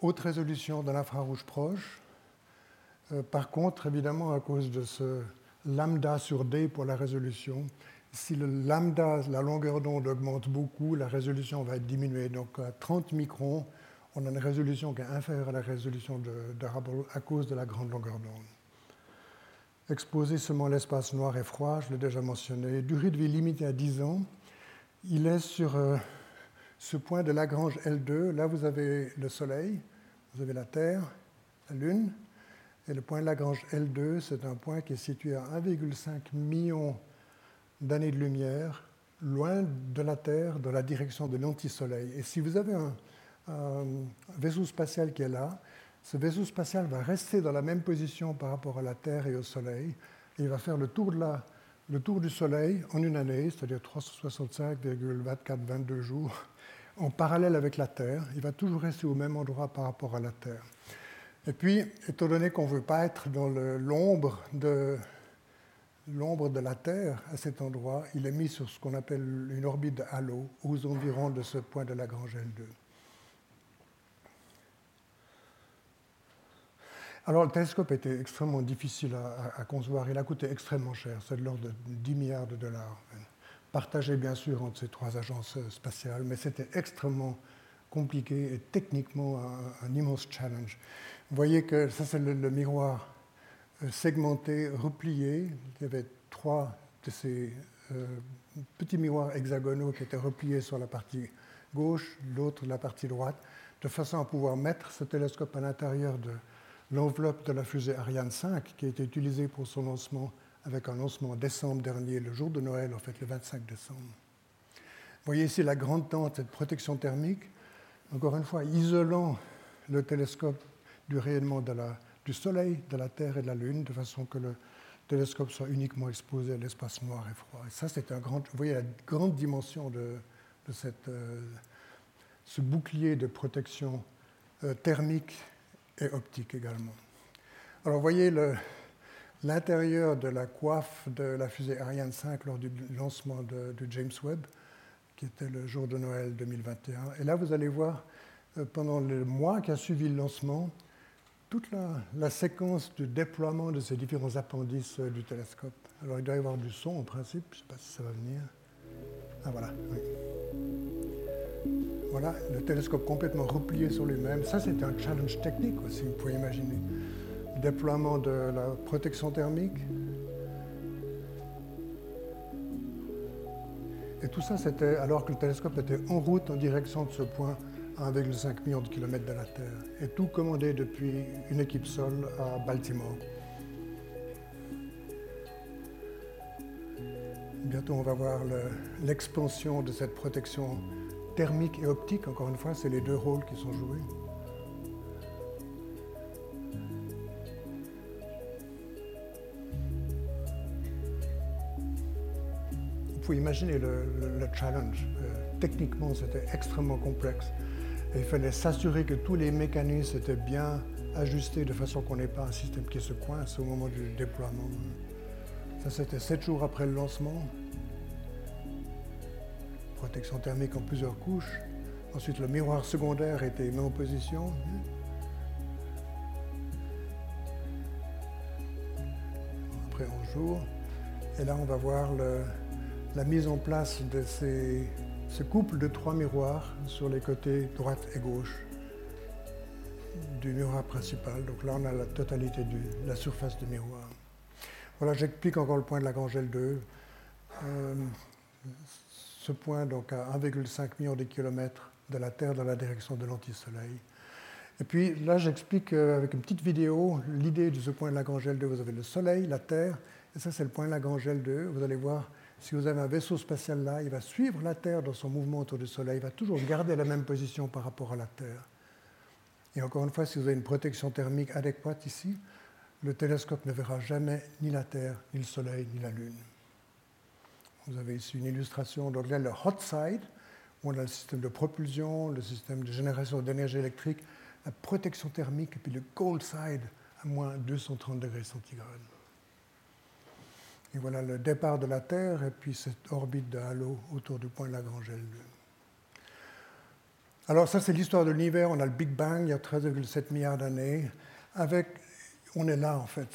Haute résolution de l'infrarouge proche. Euh, par contre, évidemment, à cause de ce lambda sur D pour la résolution, si le lambda, la longueur d'onde augmente beaucoup, la résolution va être diminuée. Donc à 30 microns, on a une résolution qui est inférieure à la résolution de, de à cause de la grande longueur d'onde exposé seulement l'espace noir et froid, je l'ai déjà mentionné, durée de vie limitée à 10 ans. Il est sur euh, ce point de Lagrange L2. Là, vous avez le Soleil, vous avez la Terre, la Lune. Et le point de Lagrange L2, c'est un point qui est situé à 1,5 million d'années de lumière, loin de la Terre, dans la direction de l'anti-Soleil. Et si vous avez un vaisseau spatial qui est là, ce vaisseau spatial va rester dans la même position par rapport à la Terre et au Soleil. Il va faire le tour, du Soleil en une année, c'est-à-dire 365,24-22 jours, en parallèle avec la Terre. Il va toujours rester au même endroit par rapport à la Terre. Et puis, étant donné qu'on ne veut pas être dans l'ombre de, la Terre à cet endroit, il est mis sur ce qu'on appelle une orbite halo aux environs de ce point de Lagrange L2. Alors, le télescope était extrêmement difficile à, concevoir. Il a coûté extrêmement cher. C'est de l'ordre de 10 milliards de dollars. Partagé, bien sûr, entre ces trois agences spatiales, mais c'était extrêmement compliqué et techniquement un, immense challenge. Vous voyez que ça, c'est le, miroir euh, segmenté, replié. Il y avait trois de ces euh, petits miroirs hexagonaux qui étaient repliés sur la partie gauche, l'autre la partie droite, de façon à pouvoir mettre ce télescope à l'intérieur de, l'enveloppe de la fusée Ariane 5 qui a été utilisée pour son lancement avec un lancement en décembre dernier, le jour de Noël, en fait le 25 décembre. Voyez ici la grande tente, cette protection thermique, encore une fois, isolant le télescope du rayonnement du Soleil, de la Terre et de la Lune, de façon que le télescope soit uniquement exposé à l'espace noir et froid. Et ça, c'est un grand. Vous voyez la grande dimension de, cette, euh, ce bouclier de protection euh, thermique et optique également. Alors vous voyez l'intérieur de la coiffe de la fusée Ariane 5 lors du lancement de, James Webb, qui était le jour de Noël 2021. Et là, vous allez voir, euh, pendant le mois qui a suivi le lancement, toute la, séquence du déploiement de ces différents appendices euh, du télescope. Alors il doit y avoir du son en principe, je ne sais pas si ça va venir. Ah voilà. Voilà, le télescope complètement replié sur lui-même. Ça, c'était un challenge technique aussi, vous pouvez imaginer. Déploiement de la protection thermique. Et tout ça, c'était alors que le télescope était en route en direction de ce point à 1,5 million de kilomètres de la Terre. Et tout commandé depuis une équipe sol à Baltimore. Bientôt, on va voir l'expansion de cette protection thermique et optique, encore une fois, c'est les deux rôles qui sont joués. Vous pouvez imaginer le, challenge. Euh, techniquement, c'était extrêmement complexe. Il fallait s'assurer que tous les mécanismes étaient bien ajustés de façon qu'on n'ait pas un système qui se coince au moment du déploiement. Ça, c'était sept jours après le lancement protection thermique en plusieurs couches. Ensuite, le miroir secondaire était mis en position. Après, on joue. Et là, on va voir la mise en place de ces, ce couple de trois miroirs sur les côtés droite et gauche du miroir principal. Donc là, on a la totalité de la surface du miroir. Voilà, j'explique encore le point de la L2. Euh, ce point donc à 1,5 million de kilomètres de la Terre dans la direction de l'anti-soleil. Et puis là, j'explique euh, avec une petite vidéo l'idée de ce point de Lagrange L2. Vous avez le Soleil, la Terre, et ça c'est le point de Lagrange L2. Vous allez voir, si vous avez un vaisseau spatial là, il va suivre la Terre dans son mouvement autour du Soleil, il va toujours garder la même position par rapport à la Terre. Et encore une fois, si vous avez une protection thermique adéquate ici, le télescope ne verra jamais ni la Terre, ni le Soleil, ni la Lune. Vous avez ici une illustration. Là, le hot side, où on a le système de propulsion, le système de génération d'énergie électrique, la protection thermique, et puis le cold side, à moins 230 degrés centigrades. Et voilà le départ de la Terre et puis cette orbite de halo autour du point de Lagrange L2. Alors ça, c'est l'histoire de l'univers. On a le Big Bang il y a 13,7 milliards d'années. Avec, on est là en fait,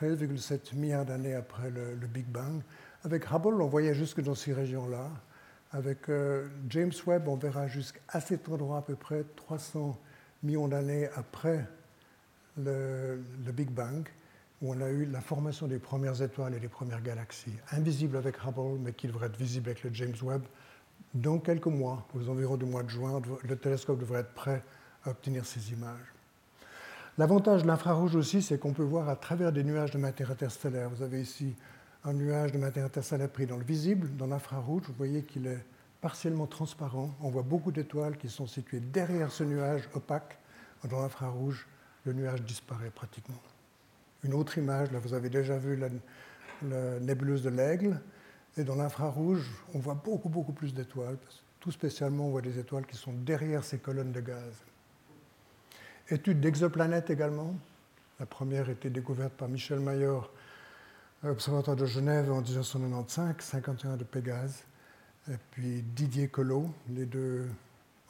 13,7 milliards d'années après le, Big Bang. Avec Hubble, on voyait jusque dans ces régions-là. Avec euh, James Webb, on verra jusqu'à cet endroit à peu près 300 millions d'années après le, Big Bang, où on a eu la formation des premières étoiles et des premières galaxies, invisibles avec Hubble, mais qui devraient être visibles avec le James Webb. Dans quelques mois, aux environs du mois de juin, le télescope devrait être prêt à obtenir ces images. L'avantage de l'infrarouge aussi, c'est qu'on peut voir à travers des nuages de matière interstellaire. Vous avez ici un nuage de matière interstellaire pris dans le visible, dans l'infrarouge. Vous voyez qu'il est partiellement transparent. On voit beaucoup d'étoiles qui sont situées derrière ce nuage opaque. Dans l'infrarouge, le nuage disparaît pratiquement. Une autre image, là vous avez déjà vu la, nébuleuse de l'aigle. Et dans l'infrarouge, on voit beaucoup, beaucoup plus d'étoiles. Tout spécialement, on voit des étoiles qui sont derrière ces colonnes de gaz. Étude d'exoplanètes également. La première a été découverte par Michel Mayor à l'Observatoire de Genève en 1995, 51 de Pégase. Et puis Didier Collot, les deux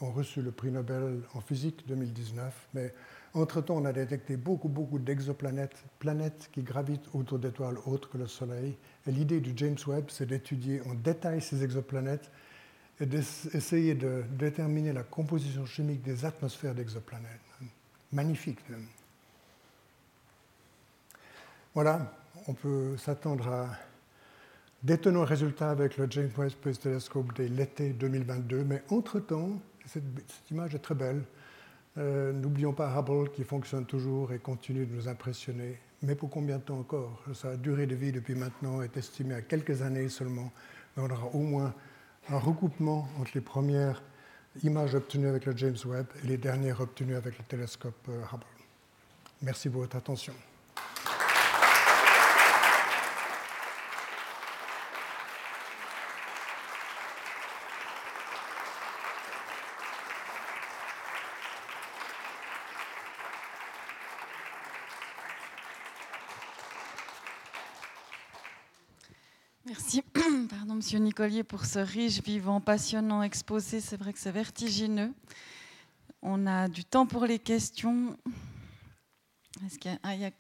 ont reçu le prix Nobel en physique 2019. Mais entre-temps, on a détecté beaucoup, beaucoup d'exoplanètes, planètes qui gravitent autour d'étoiles autres que le Soleil. Et l'idée du James Webb, c'est d'étudier en détail ces exoplanètes et d'essayer de déterminer la composition chimique des atmosphères d'exoplanètes magnifique. Voilà, on peut s'attendre à d'étonnants résultats avec le James Webb Space Telescope dès l'été 2022, mais entre-temps, cette, image est très belle. Euh, n'oublions pas Hubble qui fonctionne toujours et continue de nous impressionner. Mais pour combien de temps encore? Sa durée de vie depuis maintenant est estimée à quelques années seulement. Mais on aura au moins un recoupement entre les premières images obtenues avec le James Webb et les dernières obtenues avec le télescope euh, Hubble. Merci pour votre attention. Monsieur Nicolier, pour ce riche, vivant, passionnant exposé. C'est vrai que c'est vertigineux. On a du temps pour les questions. Est-ce qu'il y, a un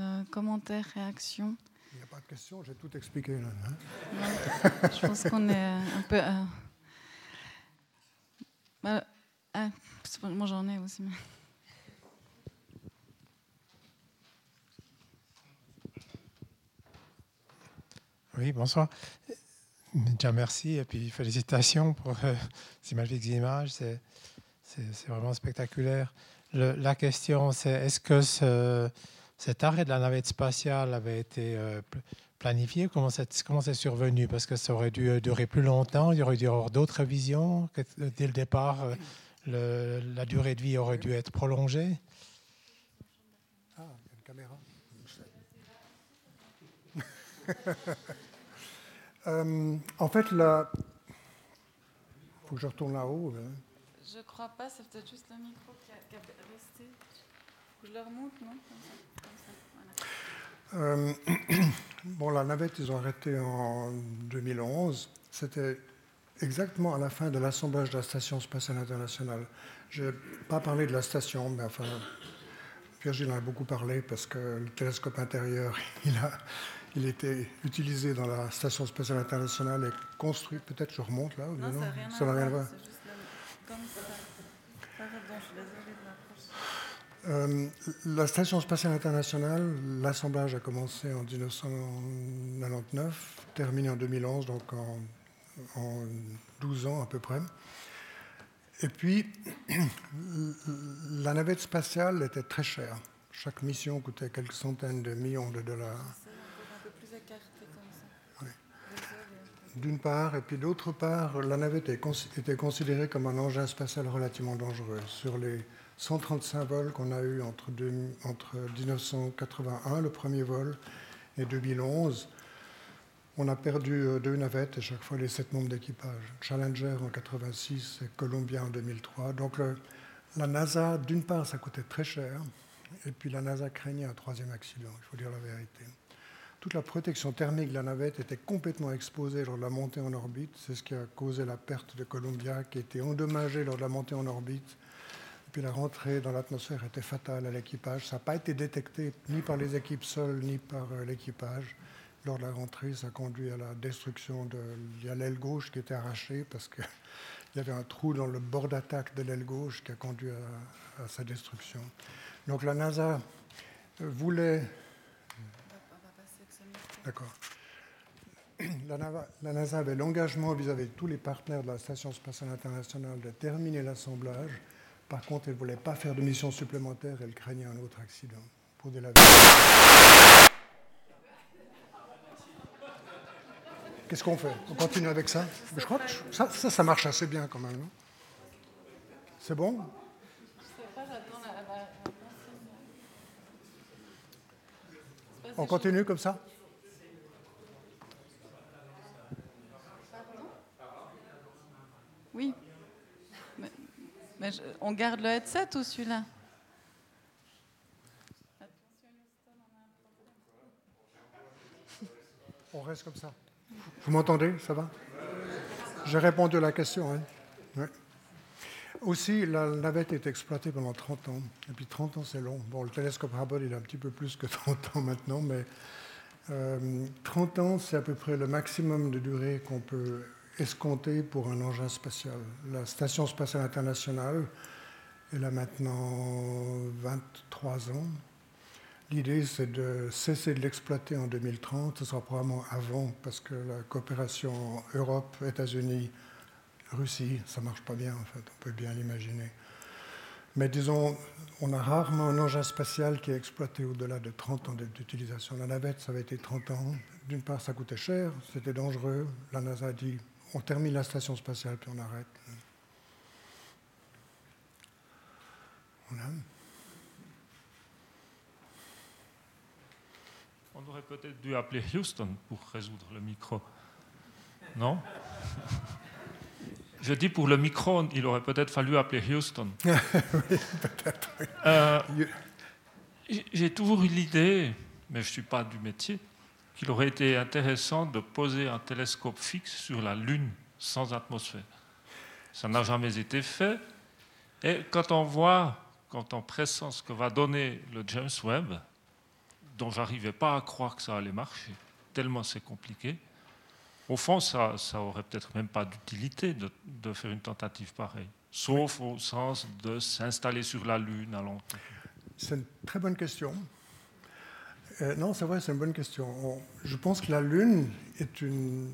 ah, commentaire, réaction? Il n'y a pas de questions, j'ai tout expliqué là. Hein. je pense qu'on est un peu. Euh, bah, ah, moi j'en ai aussi. Oui, bonsoir. Déjà merci et puis félicitations pour euh, ces magnifiques images. C'est, vraiment spectaculaire. la question, c'est est-ce que ce, cet arrêt de la navette spatiale avait été euh, planifié? Comment c'est, comment c'est survenu? Parce que ça aurait dû euh, durer plus longtemps, il y aurait dû y avoir d'autres visions. Que, dès le départ, la durée de vie aurait dû être prolongée. Ah, il y a une caméra. Euh, en fait, là, il faut que je retourne là-haut. Là. Je crois pas, c'est peut-être juste le micro qui a, qui a resté. Je le remonte, non? Euh, bon, la navette, ils ont arrêté en 2011. C'était exactement à la fin de l'assemblage de la Station spatiale internationale. Je n'ai pas parlé de la station, mais enfin, Virgile en a beaucoup parlé parce que le télescope intérieur, il a, il était utilisé dans la Station spatiale internationale et construit. Peut-être je remonte là. Non, non ça n'a rien à voir. Euh, la Station spatiale internationale, l'assemblage a commencé en 1999, terminé en 2011, donc en, en 12 ans à peu près. Et puis, la navette spatiale était très chère. Chaque mission coûtait quelques centaines de millions de dollars. D'une part, et puis d'autre part, la navette était considérée comme un engin spatial relativement dangereux. Sur les 135 vols qu'on a eus entre, entre 1981, le premier vol, et 2011, on a perdu euh, deux navettes et chaque fois les sept membres d'équipage. Challenger en 86 et Columbia en 2003. Donc la NASA, d'une part, ça coûtait très cher, et puis la NASA craignait un troisième accident, il faut dire la vérité. Toute la protection thermique de la navette était complètement exposée lors de la montée en orbite. C'est ce qui a causé la perte de Columbia, qui était endommagée lors de la montée en orbite. Puis la rentrée dans l'atmosphère était fatale à l'équipage. Ça n'a pas été détecté ni par les équipes seules, ni par euh, l'équipage. Lors de la rentrée, ça a conduit à la destruction de l'aile gauche qui était arrachée parce qu'il y avait un trou dans le bord d'attaque de l'aile gauche qui a conduit à sa destruction. Donc la NASA voulait D'accord. La, NASA avait l'engagement vis-à-vis de tous les partenaires de la Station spatiale internationale de terminer l'assemblage. Par contre, elle ne voulait pas faire de mission supplémentaire, elle craignait un autre accident. Pour Qu'est-ce qu'on fait? On continue avec ça? Je crois que ça, ça, ça marche assez bien quand même. C'est bon? On continue comme ça? Oui. Mais, on garde le headset ou celui-là? On reste comme ça. Vous m'entendez? Ça va? J'ai répondu à la question. Hein Aussi, la navette est exploitée pendant 30 ans. Et puis 30 ans, c'est long. Bon, le télescope Hubble, il a un petit peu plus que 30 ans maintenant, mais 30 euh, ans, c'est à peu près le maximum de durée qu'on peut escompté pour un engin spatial. La Station spatiale internationale, elle a maintenant 23 ans. L'idée, c'est de cesser de l'exploiter en 2030. Ce sera probablement avant, parce que la coopération Europe, États-Unis, Russie, ça ne marche pas bien, en fait, on peut bien l'imaginer. Mais disons, on a rarement un engin spatial qui est exploité au-delà de 30 ans d'utilisation. La navette, ça avait été 30 ans. D'une part, ça coûtait cher, c'était dangereux. La NASA a dit on termine la station spatiale, puis on arrête. On aurait peut-être dû appeler Houston pour résoudre le micro. Non? Je dis pour le micro, il aurait peut-être fallu appeler Houston. oui, peut-être. Euh, j'ai toujours eu l'idée, mais je ne suis pas du métier, qu'il aurait été intéressant de poser un télescope fixe sur la Lune sans atmosphère. Ça n'a jamais été fait. Et quand on voit, quand on pressent ce que va donner le James Webb, dont j'arrivais pas à croire que ça allait marcher, tellement c'est compliqué, au fond, ça, ça aurait peut-être même pas d'utilité de, de, faire une tentative pareille, sauf au sens de s'installer sur la Lune à long terme. C'est une très bonne question. Euh, non, c'est vrai, c'est une bonne question. je pense que la Lune est une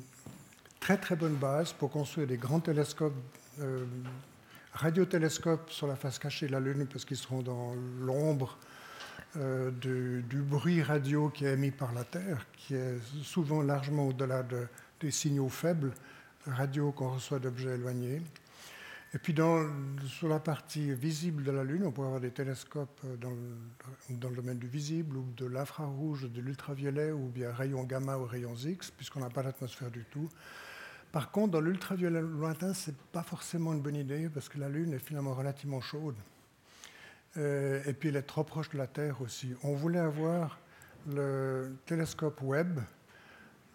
très très bonne base pour construire des grands télescopes, euh, radiotélescopes sur la face cachée de la Lune, parce qu'ils seront dans l'ombre euh, du, bruit radio qui est émis par la Terre, qui est souvent largement au-delà des signaux faibles radio qu'on reçoit d'objets éloignés. Et puis sur la partie visible de la Lune, on pourrait avoir des télescopes euh, dans le, domaine du visible ou de l'infrarouge, de l'ultraviolet ou bien rayons gamma ou rayons X, puisqu'on n'a pas d'atmosphère du tout. Par contre, dans l'ultraviolet lointain, ce n'est pas forcément une bonne idée parce que la Lune est finalement relativement chaude. Euh, et puis elle est trop proche de la Terre aussi. On voulait avoir le télescope Webb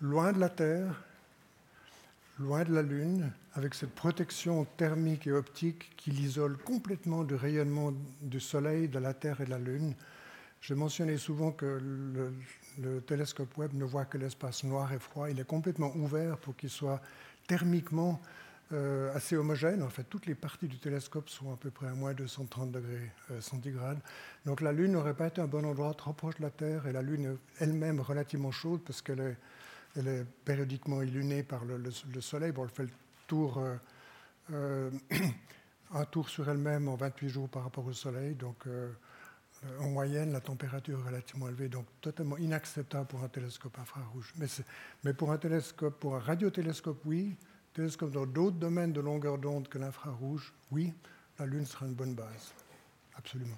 loin de la Terre, loin de la Lune, avec cette protection thermique et optique qui l'isole complètement du rayonnement du Soleil, de la Terre et de la Lune. J'ai mentionné souvent que le, télescope Webb ne voit que l'espace noir et froid. Il est complètement ouvert pour qu'il soit thermiquement euh, assez homogène. En fait, toutes les parties du télescope sont à peu près à moins 230 degrés euh, centigrades. Donc la Lune n'aurait pas été un bon endroit, trop proche de la Terre, et la Lune elle-même relativement chaude parce qu'elle est elle est périodiquement illuminée par le, Soleil. Bon, elle fait le tour, euh, euh, un tour sur elle-même en 28 jours par rapport au Soleil. Donc, euh, en moyenne, la température est relativement élevée, donc totalement inacceptable pour un télescope infrarouge. Mais, mais pour un télescope, pour un radiotélescope, oui. Télescope dans d'autres domaines de longueur d'onde que l'infrarouge, oui, la Lune sera une bonne base. Absolument.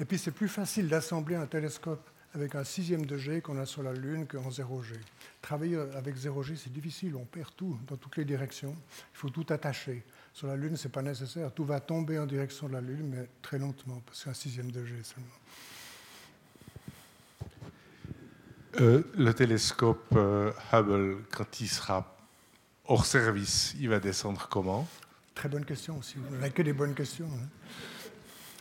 Et puis c'est plus facile d'assembler un télescope avec un sixième de G qu'on a sur la Lune qu'en 0G. Travailler avec 0G, c'est difficile, on perd tout dans toutes les directions. Il faut tout attacher. Sur la Lune, ce n'est pas nécessaire. Tout va tomber en direction de la Lune, mais très lentement, parce qu'un sixième de G seulement. Euh, le télescope euh, Hubble, quand il sera hors service, il va descendre comment? Très bonne question aussi. Vous n'avez que des bonnes questions. Hein.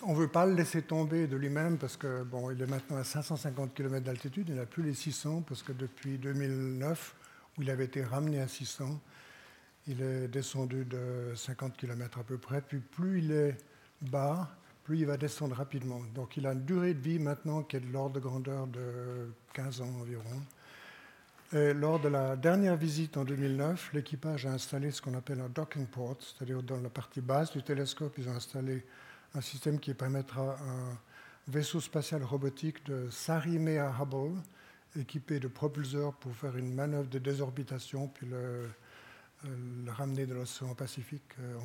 On ne veut pas le laisser tomber de lui-même parce que bon, il est maintenant à 550 km d'altitude. Il n'a plus les 600 parce que depuis 2009, où il avait été ramené à 600, il est descendu de 50 km à peu près. Puis plus il est bas, plus il va descendre rapidement. Donc il a une durée de vie maintenant qui est de l'ordre de grandeur de 15 ans environ. Et lors de la dernière visite en 2009, l'équipage a installé ce qu'on appelle un docking port, c'est-à-dire dans la partie basse du télescope, ils ont installé un système qui permettra un vaisseau spatial robotique de s'arrimer à Hubble, équipé de propulseurs pour faire une manœuvre de désorbitation, puis le, euh, ramener de l'océan Pacifique euh,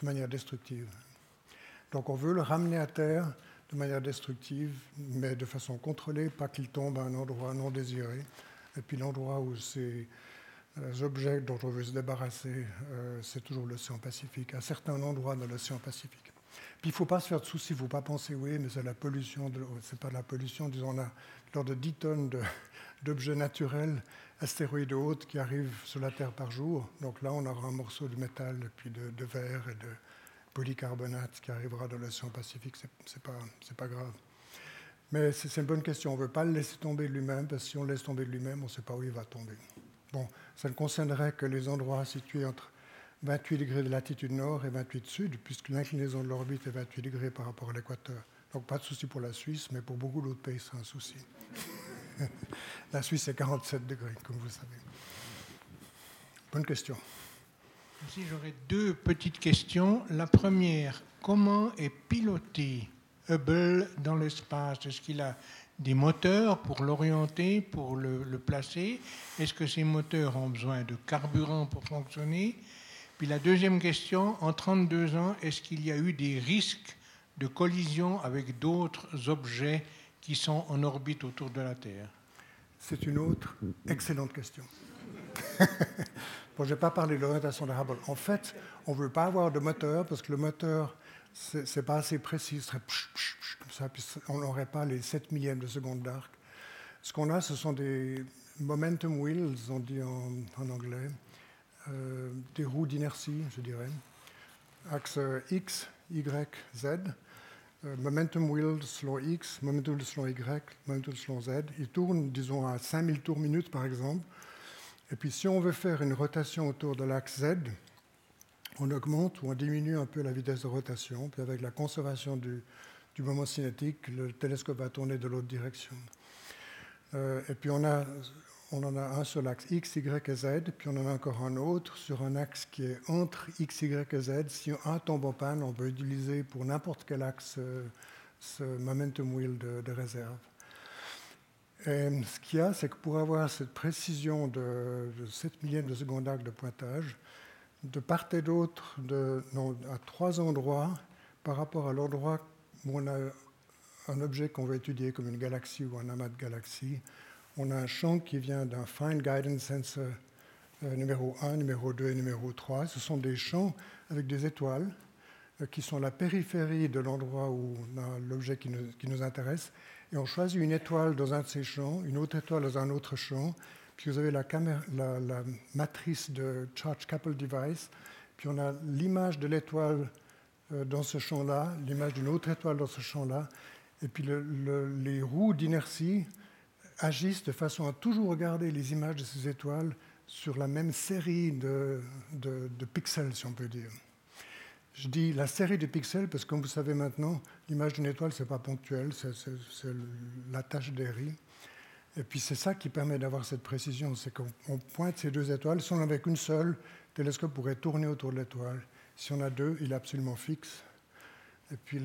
de manière destructive. Donc on veut le ramener à terre de manière destructive, mais de façon contrôlée, pas qu'il tombe à un endroit non désiré. Et puis l'endroit où ces objets dont on veut se débarrasser, euh, c'est toujours l'océan Pacifique, à certains endroits de l'océan Pacifique. Puis il ne faut pas se faire de soucis, il ne faut pas penser, oui, mais c'est la pollution, c'est pas la pollution, disons, on a lors de 10 tonnes d'objets naturels, astéroïdes hautes qui arrivent sur la Terre par jour. Donc là, on aura un morceau de métal, puis de, verre et de, polycarbonate qui arrivera dans l'océan Pacifique, c'est n'est pas, pas grave. Mais c'est une bonne question. On ne veut pas le laisser tomber lui-même, parce que si on le laisse tomber lui-même, on ne sait pas où il va tomber. Bon, ça ne concernerait que les endroits situés entre 28 degrés de latitude nord et 28 sud, puisque l'inclinaison de l'orbite est 28 degrés par rapport à l'équateur. Donc pas de souci pour la Suisse, mais pour beaucoup d'autres pays, c'est un souci. la Suisse est 47 degrés, comme vous savez. Bonne question. Si j'aurais deux petites questions. La première, comment est piloté Hubble dans l'espace? Est-ce qu'il a des moteurs pour l'orienter, pour le, placer? Est-ce que ces moteurs ont besoin de carburant pour fonctionner? Puis la deuxième question, en 32 ans, est-ce qu'il y a eu des risques de collision avec d'autres objets qui sont en orbite autour de la Terre? C'est une autre excellente question. bon, je n'ai pas parlé de l'orientation de Hubble. En fait, on ne veut pas avoir de moteur parce que le moteur, ce n'est pas assez précis. Serait comme ça, puis on n'aurait pas les 7 millièmes de seconde d'arc. Ce qu'on a, ce sont des momentum wheels, on dit en, anglais, euh, des roues d'inertie, je dirais. Axe X, Y, Z. Euh, momentum wheels selon X, momentum wheels selon Y, momentum selon Z. Ils tournent, disons, à 5000 tours minute, par exemple. Et puis si on veut faire une rotation autour de l'axe Z, on augmente ou on diminue un peu la vitesse de rotation. Puis avec la conservation du, moment cinétique, le télescope va tourner de l'autre direction. Euh, et puis on, a, on en a un sur l'axe X, Y et Z, puis on en a encore un autre sur un axe qui est entre X, Y et Z. Si un tombe en panne, on peut utiliser pour n'importe quel axe euh, ce momentum wheel de réserve. Et ce qu'il y a, c'est que pour avoir cette précision de, 7 millièmes de seconde d'arc de pointage, de part et d'autre, à trois endroits, par rapport à l'endroit où on a un objet qu'on veut étudier comme une galaxie ou un amas de galaxies, on a un champ qui vient d'un Fine Guidance Sensor euh, numéro 1, numéro 2 et numéro 3. Ce sont des champs avec des étoiles euh, qui sont la périphérie de l'endroit où l'objet qui nous intéresse. Et on choisit une étoile dans un de ces champs, une autre étoile dans un autre champ, puis vous avez la, la, matrice de Charge Couple Device, puis on a l'image de l'étoile euh, dans ce champ-là, l'image d'une autre étoile dans ce champ-là, et puis les roues d'inertie agissent de façon à toujours regarder les images de ces étoiles sur la même série de, de pixels, si on peut dire. Je dis la série de pixels parce que, comme vous savez maintenant, l'image d'une étoile, ce n'est pas ponctuel, c'est la tâche d'Airy. Et puis c'est ça qui permet d'avoir cette précision, c'est qu'on pointe ces deux étoiles. Si on n'avait qu'une seule, le télescope pourrait tourner autour de l'étoile. Si on a deux, il est absolument fixe. Et puis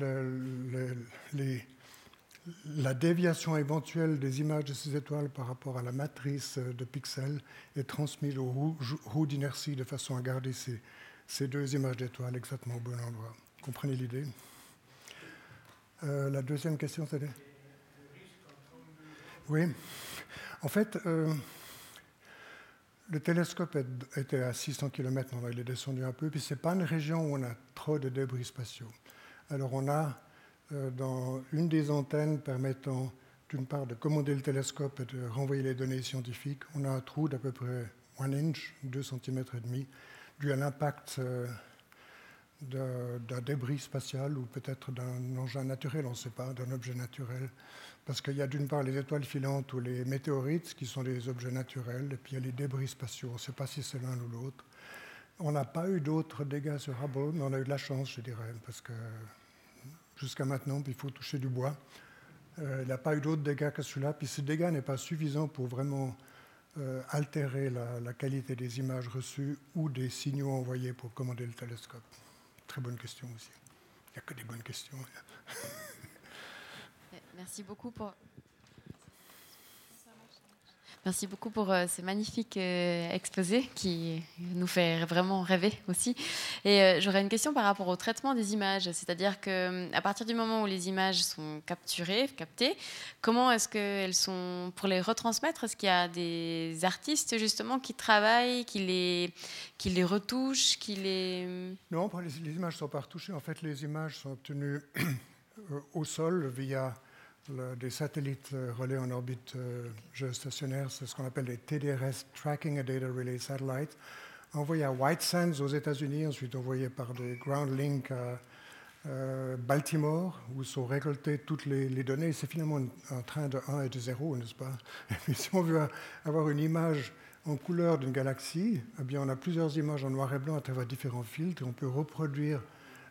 la déviation éventuelle des images de ces étoiles par rapport à la matrice de pixels est transmise aux roues d'inertie de façon à garder ces, ces deux images d'étoiles exactement au bon endroit. Comprenez l'idée? Euh, La deuxième question, c'était? Oui. En fait, euh, le télescope était à 600 km, il est descendu un peu, puis ce n'est pas une région où on a trop de débris spatiaux. Alors on a euh, dans une des antennes permettant d'une part, de commander le télescope et de renvoyer les données scientifiques. On a un trou d'à peu près 1 inch, 2 cm et demi, dû à l'impact euh, d'un débris spatial ou peut-être d'un engin naturel, on ne sait pas, d'un objet naturel. Parce qu'il y a d'une part les étoiles filantes ou les météorites qui sont des objets naturels, et puis il y a les débris spatiaux. On ne sait pas si c'est l'un ou l'autre. On n'a pas eu d'autres dégâts sur Hubble, mais on a eu de la chance, je dirais, parce que jusqu'à maintenant, il faut toucher du bois. Euh, il n'y a pas eu d'autres dégâts que celui-là. Puis ce dégât n'est pas suffisant pour vraiment euh, altérer la, qualité des images reçues ou des signaux envoyés pour commander le télescope. Très bonne question aussi. Il n'y a que des bonnes questions. Merci beaucoup pour. Merci beaucoup pour euh, ce magnifique euh, exposé qui nous fait vraiment rêver aussi. Et euh, j'aurais une question par rapport au traitement des images, c'est-à-dire que à partir du moment où les images sont capturées, captées, comment est-ce qu'elles sont pour les retransmettre Est-ce qu'il y a des artistes justement qui travaillent, qui les, qui les retouchent, qui les Non, les, les images ne sont pas retouchées. En fait, les images sont obtenues au sol via des satellites euh, relais en orbite euh, géostationnaire, c'est ce qu'on appelle les TDRS, Tracking and Data Relay Satellites, envoyés à White Sands aux États-Unis, ensuite envoyés par des Ground Link à euh, Baltimore, où sont récoltées toutes les, données. C'est finalement un, train de 1 et de 0, n'est-ce pas? Et si on veut avoir une image en couleur d'une galaxie, eh bien, on a plusieurs images en noir et blanc à travers différents filtres, et on peut reproduire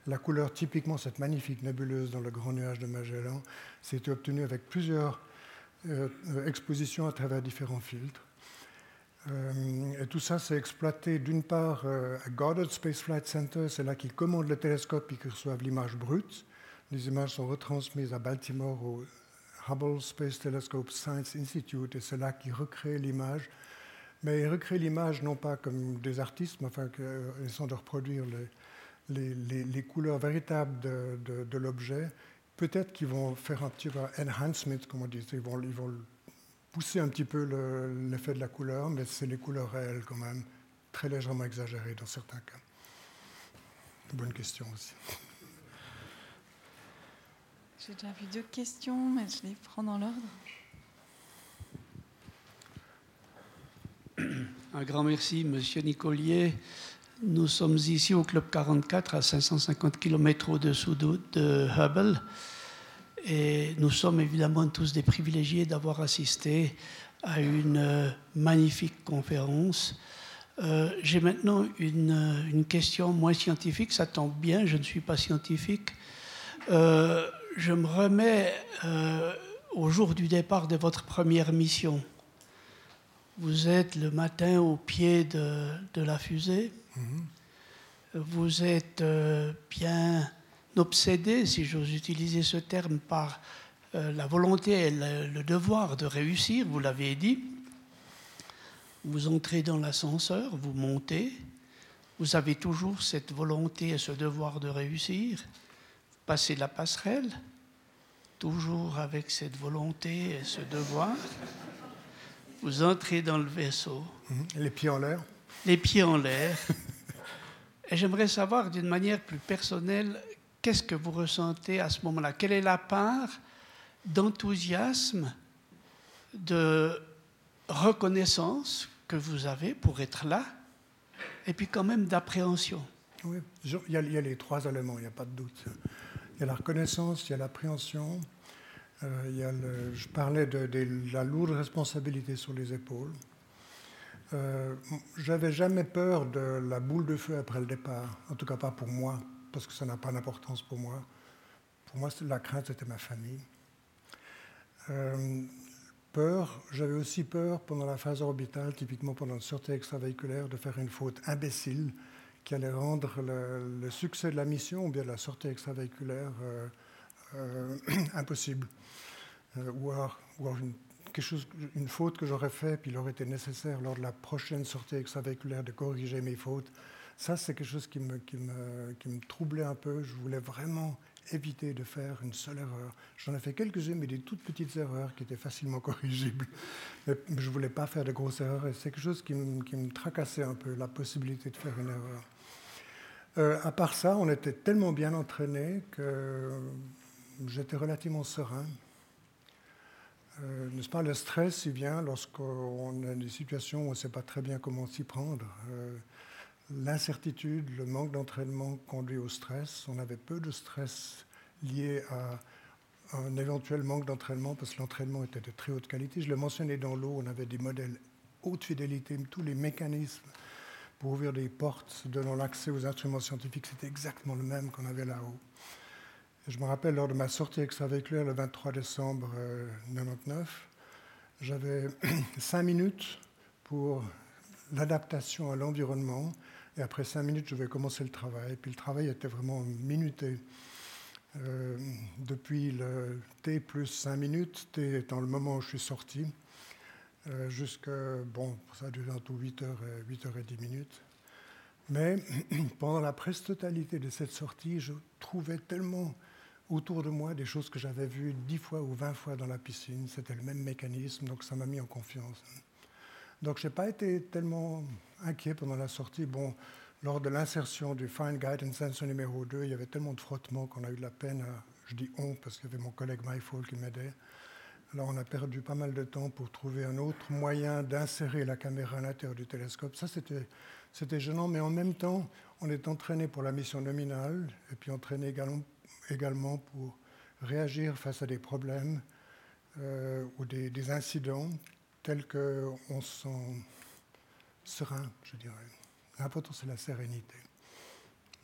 la couleur, typiquement cette magnifique nébuleuse dans le grand nuage de Magellan, c'était obtenu avec plusieurs euh, expositions à travers différents filtres. Euh, et tout ça, c'est exploité d'une part euh, à Goddard Space Flight Center, c'est là qu'ils commandent le télescope et qu'ils reçoivent l'image brute. Les images sont retransmises à Baltimore au Hubble Space Telescope Science Institute, et c'est là qu'ils recréent l'image. Mais ils recréent l'image non pas comme des artistes, mais enfin sont de reproduire les, les, couleurs véritables de, l'objet, peut-être qu'ils vont faire un petit peu enhancement, comme on dit, ils vont, ils vont pousser un petit peu l'effet de la couleur, mais c'est les couleurs réelles quand même, très légèrement exagérées dans certains cas. Bonne question aussi. J'ai déjà vu deux questions, mais je les prends dans l'ordre. Un grand merci, Monsieur Nicolier. Nous sommes ici au Club 44, à 550 km au-dessous de, Hubble. Et nous sommes évidemment tous des privilégiés d'avoir assisté à une euh, magnifique conférence. Euh, j'ai maintenant une, question moins scientifique, ça tombe bien, je ne suis pas scientifique. Euh, je me remets au jour du départ de votre première mission. Vous êtes le matin au pied de la fusée. Vous êtes euh, bien obsédé, si j'ose utiliser ce terme, par euh, la volonté et le, devoir de réussir, vous l'avez dit. Vous entrez dans l'ascenseur, vous montez, vous avez toujours cette volonté et ce devoir de réussir, passez la passerelle, toujours avec cette volonté et ce devoir. Vous entrez dans le vaisseau. Les pieds en l'air les pieds en l'air. Et j'aimerais savoir d'une manière plus personnelle, qu'est-ce que vous ressentez à ce moment-là? Quelle est la part d'enthousiasme, de reconnaissance que vous avez pour être là, et puis quand même d'appréhension? Oui, il y, a, les trois éléments, il n'y a pas de doute. Il y a la reconnaissance, il y a l'appréhension, euh, je parlais de la lourde responsabilité sur les épaules. Euh, j'avais jamais peur de la boule de feu après le départ, en tout cas pas pour moi, parce que ça n'a pas d'importance pour moi. Pour moi, la crainte, c'était ma famille. Euh, peur, j'avais aussi peur pendant la phase orbitale, typiquement pendant une sortie extravéhiculaire, de faire une faute imbécile qui allait rendre le, succès de la mission ou bien de la sortie extravéhiculaire euh, impossible. ou une une faute que j'aurais faite, puis il aurait été nécessaire lors de la prochaine sortie extravéhiculaire de corriger mes fautes. Ça, c'est quelque chose qui me, troublait un peu. Je voulais vraiment éviter de faire une seule erreur. J'en ai fait quelques-unes, mais des toutes petites erreurs qui étaient facilement corrigibles. Mais je ne voulais pas faire de grosses erreurs, et c'est quelque chose qui me, qui me, tracassait un peu, la possibilité de faire une erreur. Euh, à part ça, on était tellement bien entraînés que j'étais relativement serein. Euh, n'est-ce pas, le stress, il vient lorsqu'on a des situations où on ne sait pas très bien comment s'y prendre. Euh, l'incertitude, le manque d'entraînement conduit au stress. On avait peu de stress lié à un éventuel manque d'entraînement parce que l'entraînement était de très haute qualité. Je le mentionnais dans l'eau, on avait des modèles haute fidélité, tous les mécanismes pour ouvrir des portes donnant l'accès aux instruments scientifiques, c'était exactement le même qu'on avait là-haut. Je me rappelle lors de ma sortie extravéhiculaire le 23 décembre 1999, euh, j'avais cinq minutes pour l'adaptation à l'environnement. Et après cinq minutes, je vais commencer le travail. Puis le travail était vraiment minuté. Euh, depuis le T plus cinq minutes, T étant le moment où je suis sorti, euh, jusqu'à, bon, ça entre 8h et 8h10 minutes. Mais pendant la presque totalité de cette sortie, je trouvais tellement autour de moi des choses que j'avais vues dix fois ou vingt fois dans la piscine. C'était le même mécanisme, donc ça m'a mis en confiance. Donc je n'ai pas été tellement inquiet pendant la sortie. Bon, lors de l'insertion du Fine Guidance Sensor numéro 2, il y avait tellement de frottements qu'on a eu de la peine je dis on parce qu'il y avait mon collègue Myfall qui m'aidait. Alors on a perdu pas mal de temps pour trouver un autre moyen d'insérer la caméra à l'intérieur du télescope. Ça, c'était, c'était gênant, mais en même temps, on est entraîné pour la mission nominale et puis entraîné également également pour réagir face à des problèmes euh, ou des, incidents tels qu'on se sent serein, je dirais. L'important, c'est la sérénité.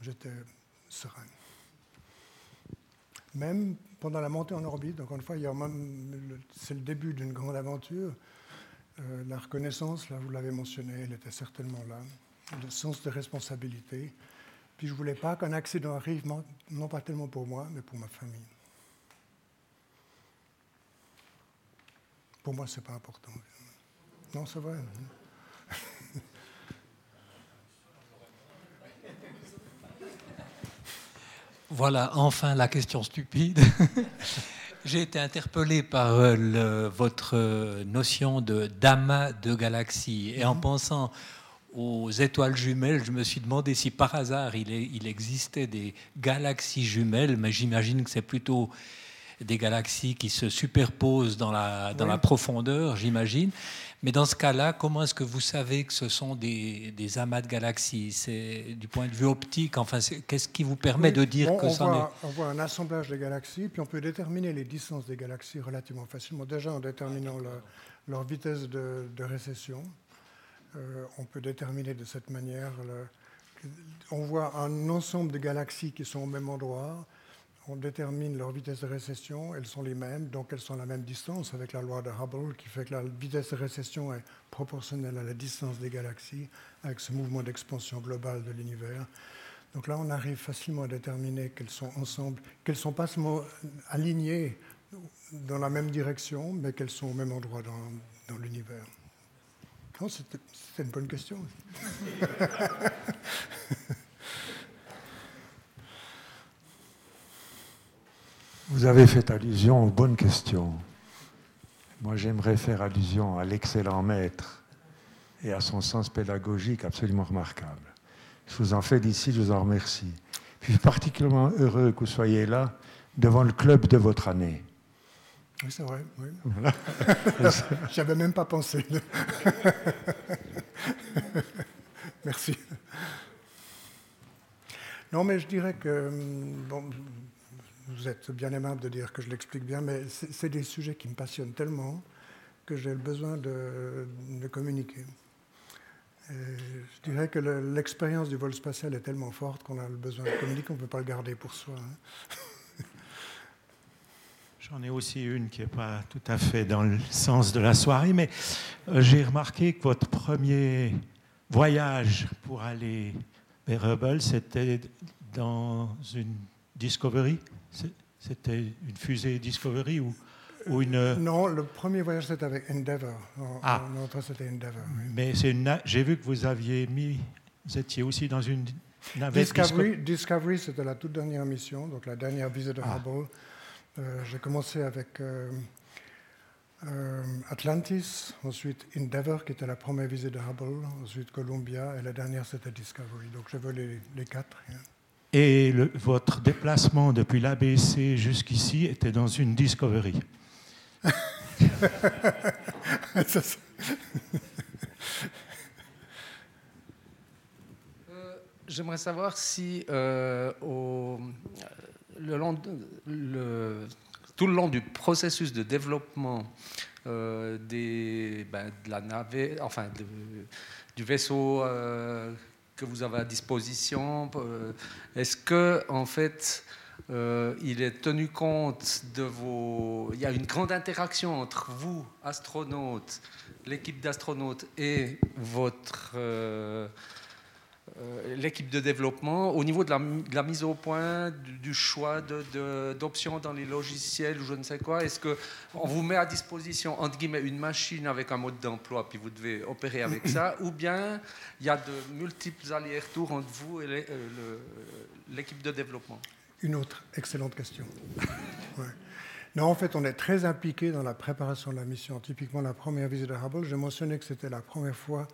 J'étais serein. Même pendant la montée en orbite, encore une fois, c'est le début d'une grande aventure. Euh, la reconnaissance, là, vous l'avez mentionné, elle était certainement là. Le sens de responsabilité, puis je ne voulais pas qu'un accident arrive, non pas tellement pour moi, mais pour ma famille. Pour moi, ce n'est pas important. Non, c'est vrai. Voilà, enfin la question stupide. J'ai été interpellé par euh, votre euh, notion de d'amas de galaxies et en mhm. pensant aux étoiles jumelles, je me suis demandé si par hasard il, existait des galaxies jumelles, mais j'imagine que c'est plutôt des galaxies qui se superposent dans la, dans la profondeur, j'imagine. Mais dans ce cas-là, comment est-ce que vous savez que ce sont des, amas de galaxies? C'est du point de vue optique. Enfin, qu'est-ce qui vous permet de dire que ça est? On voit un assemblage de galaxies, puis on peut déterminer les distances des galaxies relativement facilement. Déjà en déterminant leur vitesse de, de récession. Euh, on peut déterminer de cette manière. on voit un ensemble de galaxies qui sont au même endroit. On détermine leur vitesse de récession, elles sont les mêmes, donc elles sont à la même distance avec la loi de Hubble qui fait que la vitesse de récession est proportionnelle à la distance des galaxies avec ce mouvement d'expansion globale de l'univers. Donc là, on arrive facilement à déterminer qu'elles sont ensemble, qu'elles ne sont pas alignées dans la même direction, mais qu'elles sont au même endroit dans l'univers. Non, c'était une bonne question. Vous avez fait allusion aux bonnes questions. Moi, j'aimerais faire allusion à l'excellent maître et à son sens pédagogique absolument remarquable. Je vous en fais d'ici, je vous en remercie. Je suis particulièrement heureux que vous soyez là devant le club de votre année. Oui, c'est vrai. Oui. J'avais même pas pensé. Merci. Non, mais je dirais que hum, bon, vous êtes bien aimable de dire que je l'explique bien, mais c'est des sujets qui me passionnent tellement que j'ai le besoin de, de communiquer. je dirais que l'expérience du vol spatial est tellement forte qu'on a le besoin de communiquer, on ne peut pas le garder pour soi. Hein. J'en ai aussi une qui n'est pas tout à fait dans le sens de la soirée, mais euh, j'ai remarqué que votre premier voyage pour aller vers Hubble, c'était dans une Discovery? C'était une fusée Discovery ou, ou une... Non, le premier voyage c'était avec Endeavour. ah. c'était Endeavour. Mais j'ai vu que vous aviez mis, vous étiez aussi dans une navette Discovery. Discovery, c'était la toute dernière mission, donc la dernière visite de ah. Hubble. Euh, j'ai commencé avec euh, euh, Atlantis, ensuite Endeavour, qui était la première visite de Hubble, ensuite Columbia, et la dernière, c'était Discovery. Donc j'ai volé les, quatre. Hein. Et votre déplacement depuis l'ABC jusqu'ici était dans une Discovery J'aimerais savoir si au, le long, le, tout le long du processus de développement euh, ben, la enfin du vaisseau euh, que vous avez à disposition, euh, est-ce que en fait il est tenu compte de vos. Il y a une grande interaction entre vous, astronautes, l'équipe d'astronautes et votre l'équipe de développement au niveau de la, mise au point, du, choix d'options de, dans les logiciels ou je ne sais quoi Est-ce qu'on vous met à disposition, entre guillemets, une machine avec un mode d'emploi, puis vous devez opérer avec ça Ou bien il y a de multiples allers-retours entre vous et euh, l'équipe de développement? Une autre excellente question. Non, en fait, on est très impliqué dans la préparation de la mission. Typiquement, la première visite à Hubble, j'ai mentionné que c'était la première fois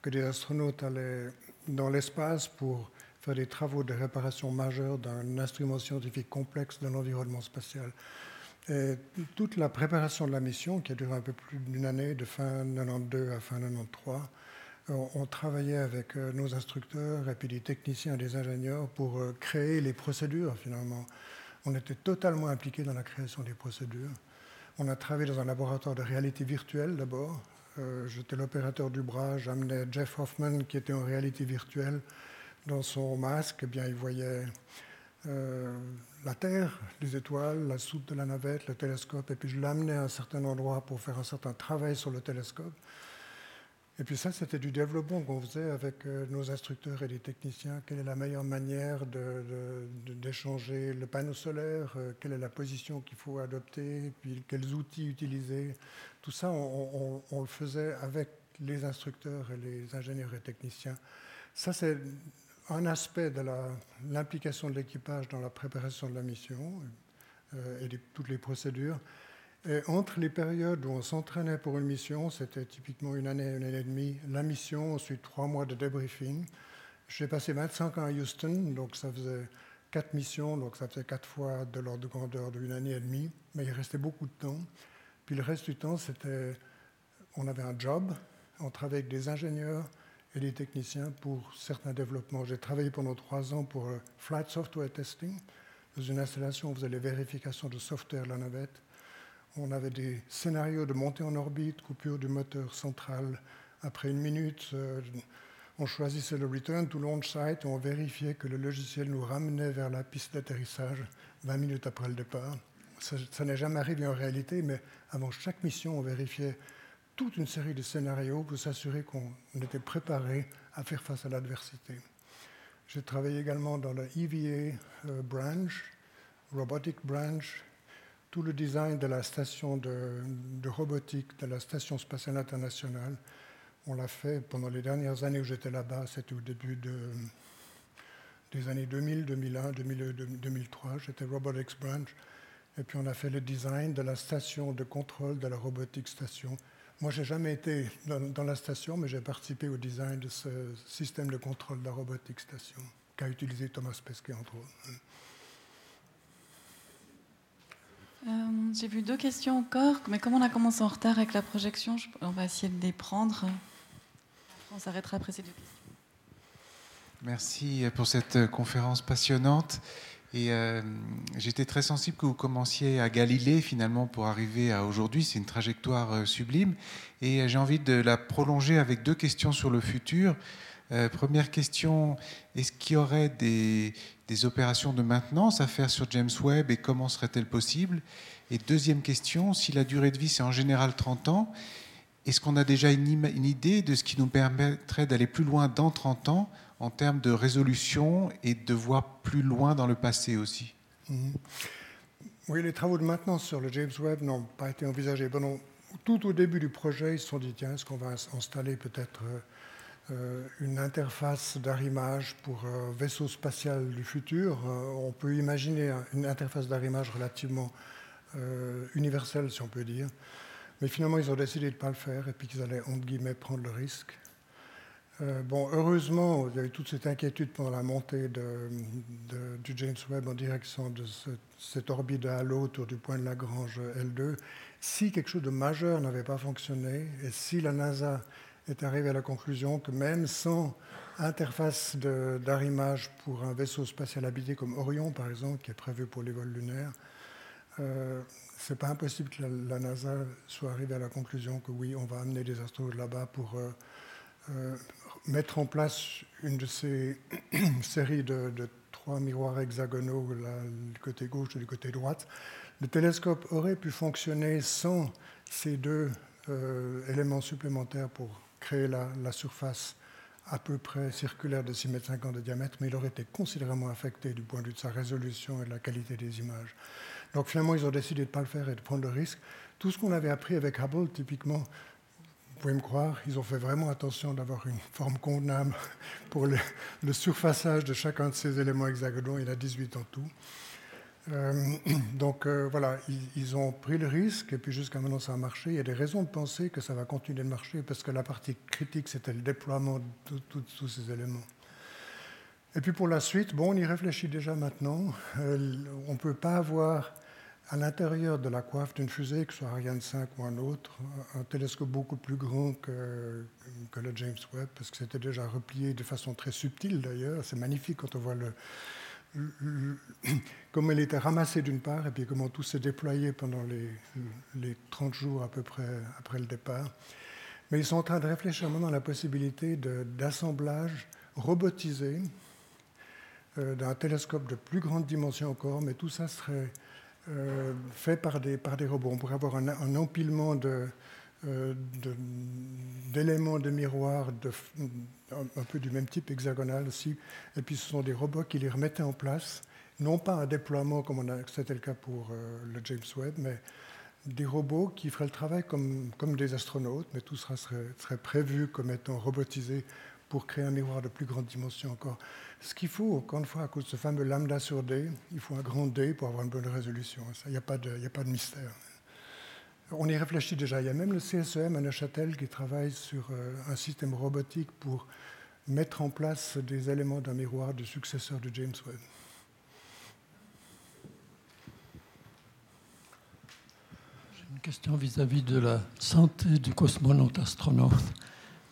que des astronautes allaient dans l'espace pour faire des travaux de réparation majeure d'un instrument scientifique complexe dans l'environnement spatial. Et toute la préparation de la mission, qui a duré un peu plus d'une année, de fin 92 à fin 93, on, travaillait avec euh, nos instructeurs et puis des techniciens et des ingénieurs pour euh, créer les procédures finalement. On était totalement impliqués dans la création des procédures. On a travaillé dans un laboratoire de réalité virtuelle d'abord, euh, j'étais l'opérateur du bras, j'amenais Jeff Hoffman qui était en réalité virtuelle dans son masque, eh bien il voyait euh, la Terre, les étoiles, la soute de la navette, le télescope, et puis je l'amenais à un certain endroit pour faire un certain travail sur le télescope. Et puis ça, c'était du développement qu'on faisait avec euh, nos instructeurs et les techniciens. Quelle est la meilleure manière d'échanger le panneau solaire? Quelle est la position qu'il faut adopter? Puis quels outils utiliser? Tout ça, on, le faisait avec les instructeurs et les ingénieurs et techniciens. Ça, c'est un aspect de l'implication de l'équipage dans la préparation de la mission euh, et toutes les procédures. Et entre les périodes où on s'entraînait pour une mission, c'était typiquement une année, une année et demie, la mission, ensuite trois mois de débriefing. J'ai passé 25 ans à Houston, donc ça faisait quatre missions, donc ça faisait quatre fois de l'ordre de grandeur d'une année et demie, mais il restait beaucoup de temps. Puis le reste du temps, c'était, on avait un job, on travaillait avec des ingénieurs et des techniciens pour certains développements. J'ai travaillé pendant trois ans pour euh, Flight Software Testing. Dans une installation, on faisait les vérifications de software de la navette. On avait des scénarios de montée en orbite, coupure du moteur central. Après une minute, euh, on choisissait le return to launch site et on vérifiait que le logiciel nous ramenait vers la piste d'atterrissage 20 minutes après le départ. Ça n'est jamais arrivé en réalité, mais avant chaque mission, on vérifiait toute une série de scénarios pour s'assurer qu'on était préparé à faire face à l'adversité. J'ai travaillé également dans la EVA euh, branch, Robotic Branch, tout le design de la station de, robotique de la Station spatiale internationale. On l'a fait pendant les dernières années où j'étais là-bas, c'était au début des années 2000, 2001, 2002, 2003. J'étais Robotics Branch. Et puis on a fait le design de la station de contrôle de la robotique station. Moi, j'ai jamais été dans, la station, mais j'ai participé au design de ce système de contrôle de la robotique station qu'a utilisé Thomas Pesquet, entre autres. Euh, j'ai vu deux questions encore, mais comme on a commencé en retard avec la projection, on va essayer de les prendre. On s'arrêtera après ces deux questions. Merci pour cette conférence passionnante. Euh, j'étais très sensible que vous commenciez à Galilée finalement pour arriver à aujourd'hui. C'est une trajectoire euh, sublime. Et j'ai envie de la prolonger avec deux questions sur le futur. première question, est-ce qu'il y aurait des, des, opérations de maintenance à faire sur James Webb et comment serait-elle possible? Et deuxième question, si la durée de vie c'est en général 30 ans, est-ce qu'on a déjà une, idée de ce qui nous permettrait d'aller plus loin dans 30 ans en termes de résolution et de voir plus loin dans le passé aussi? Mhm. Oui, les travaux de maintenance sur le James Webb n'ont pas été envisagés. tout au début du projet, ils se sont dit, tiens, est-ce qu'on va installer peut-être euh, une interface d'arrimage pour un vaisseau spatial du futur euh, On peut imaginer une interface d'arrimage relativement universelle, si on peut dire. Mais finalement, ils ont décidé de ne pas le faire et puis qu'ils allaient, prendre le risque. Euh, bon, heureusement, il y a eu toute cette inquiétude pendant la montée du James Webb en direction de cette orbite de halo autour du point de Lagrange L2. Si quelque chose de majeur n'avait pas fonctionné, et si la NASA est arrivée à la conclusion que même sans interface d'arrimage pour un vaisseau spatial habité comme Orion, par exemple, qui est prévu pour les vols lunaires, euh, c'est pas impossible que la, NASA soit arrivée à la conclusion que oui, on va amener des astronautes là-bas pour euh, euh, mettre en place une de ces séries de, trois miroirs hexagonaux, du côté gauche et du côté droite. Le télescope aurait pu fonctionner sans ces deux euh, éléments supplémentaires pour créer la, surface à peu près circulaire de 6,50 m de diamètre, mais il aurait été considérablement affecté du point de vue de sa résolution et de la qualité des images. Donc finalement, ils ont décidé de ne pas le faire et de prendre le risque. Tout ce qu'on avait appris avec Hubble, typiquement, vous pouvez me croire, ils ont fait vraiment attention d'avoir une forme convenable pour le, surfaçage de chacun de ces éléments hexagonaux. Il y en a 18 en tout. Euh, donc euh, voilà, ils, ont pris le risque et puis jusqu'à maintenant ça a marché. Il y a des raisons de penser que ça va continuer de marcher parce que la partie critique c'était le déploiement de tous ces éléments. Et puis pour la suite, bon, on y réfléchit déjà maintenant. Euh, on ne peut pas avoir à l'intérieur de la coiffe d'une fusée, que ce soit Ariane 5 ou un autre, un télescope beaucoup plus grand que, que le James Webb, parce que c'était déjà replié de façon très subtile d'ailleurs. C'est magnifique quand on voit le, comment il était ramassé d'une part, et puis comment tout s'est déployé pendant les, les, 30 jours à peu près après le départ. Mais ils sont en train de réfléchir maintenant à la possibilité d'assemblage robotisé euh, d'un télescope de plus grande dimension encore, mais tout ça serait euh, fait par des, par des robots. On pourrait avoir un, empilement de, d'éléments de, miroir de, un, peu du même type, hexagonal aussi. Et puis ce sont des robots qui les remettaient en place, non pas un déploiement comme c'était le cas pour euh, le James Webb, mais des robots qui feraient le travail comme, des astronautes, mais tout sera, serait, prévu comme étant robotisé pour créer un miroir de plus grande dimension encore. Ce qu'il faut, encore une fois, à cause de ce fameux lambda sur D, il faut un grand D pour avoir une bonne résolution. Il n'y de, a pas de mystère. On y réfléchit déjà. Il y a même le CSEM à Neuchâtel qui travaille sur euh, un système robotique pour mettre en place des éléments d'un miroir du successeur de James Webb. J'ai une question vis-à-vis -vis de la santé du cosmonaute astronaute.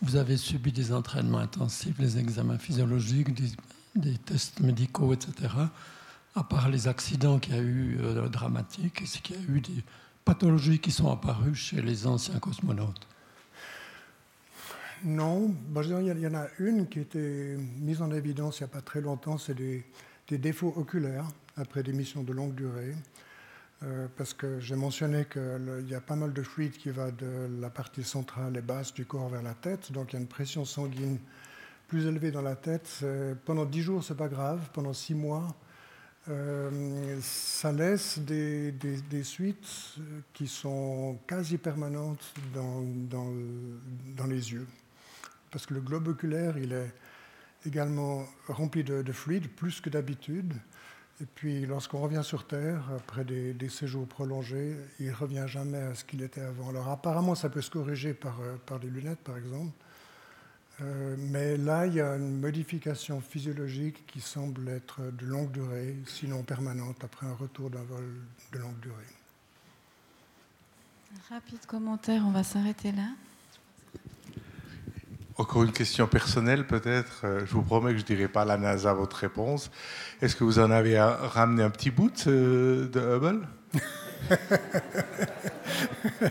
Vous avez subi des entraînements intensifs, les examens physiologiques, des des tests médicaux, etc., à part les accidents qu'il y a eu euh, dramatiques, est-ce qu'il y a eu des pathologies qui sont apparues chez les anciens cosmonautes? Non, il y en a une qui été mise en évidence il n'y a pas très longtemps, c'est des, défauts oculaires après des missions de longue durée. Euh, parce que j'ai mentionné qu'il y a pas mal de fluide qui va de la partie centrale et basse du corps vers la tête, donc il y a une pression sanguine plus élevé dans la tête. Pendant dix jours, c'est pas grave. Pendant six mois, ça laisse des, des, suites qui sont quasi permanentes dans, dans, dans, les yeux. Parce que le globe oculaire, il est également rempli de, de fluide, plus que d'habitude. Et puis, lorsqu'on revient sur Terre, après des, séjours prolongés, il ne revient jamais à ce qu'il était avant. Alors, apparemment, ça peut se corriger par, euh, par des lunettes, par exemple. Euh, mais là, il y a une modification physiologique qui semble être de longue durée, sinon permanente, après un retour d'un vol de longue durée. Rapide commentaire, on va s'arrêter là. Encore une question personnelle peut-être. Euh, je vous promets que je ne dirai pas à la NASA votre réponse. Est-ce que vous en avez ramené un petit bout de, de Hubble?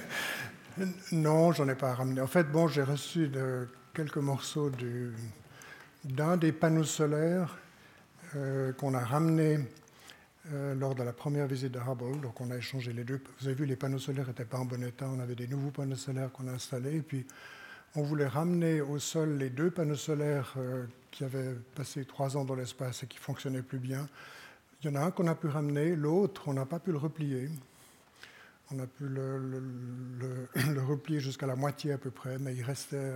Non, j'en ai pas ramené. En fait, bon, j'ai reçu de quelques morceaux d'un des panneaux solaires euh, qu'on a ramené euh, lors de la première visite de Hubble. Donc on a échangé les deux. Vous avez vu, les panneaux solaires n'étaient pas en bon état. On avait des nouveaux panneaux solaires qu'on a installés. Et puis on voulait ramener au sol les deux panneaux solaires euh, qui avaient passé trois ans dans l'espace et qui fonctionnaient plus bien. Il y en a un qu'on a pu ramener, l'autre, on n'a pas pu le replier. On a pu le, le replier jusqu'à la moitié à peu près, mais il restait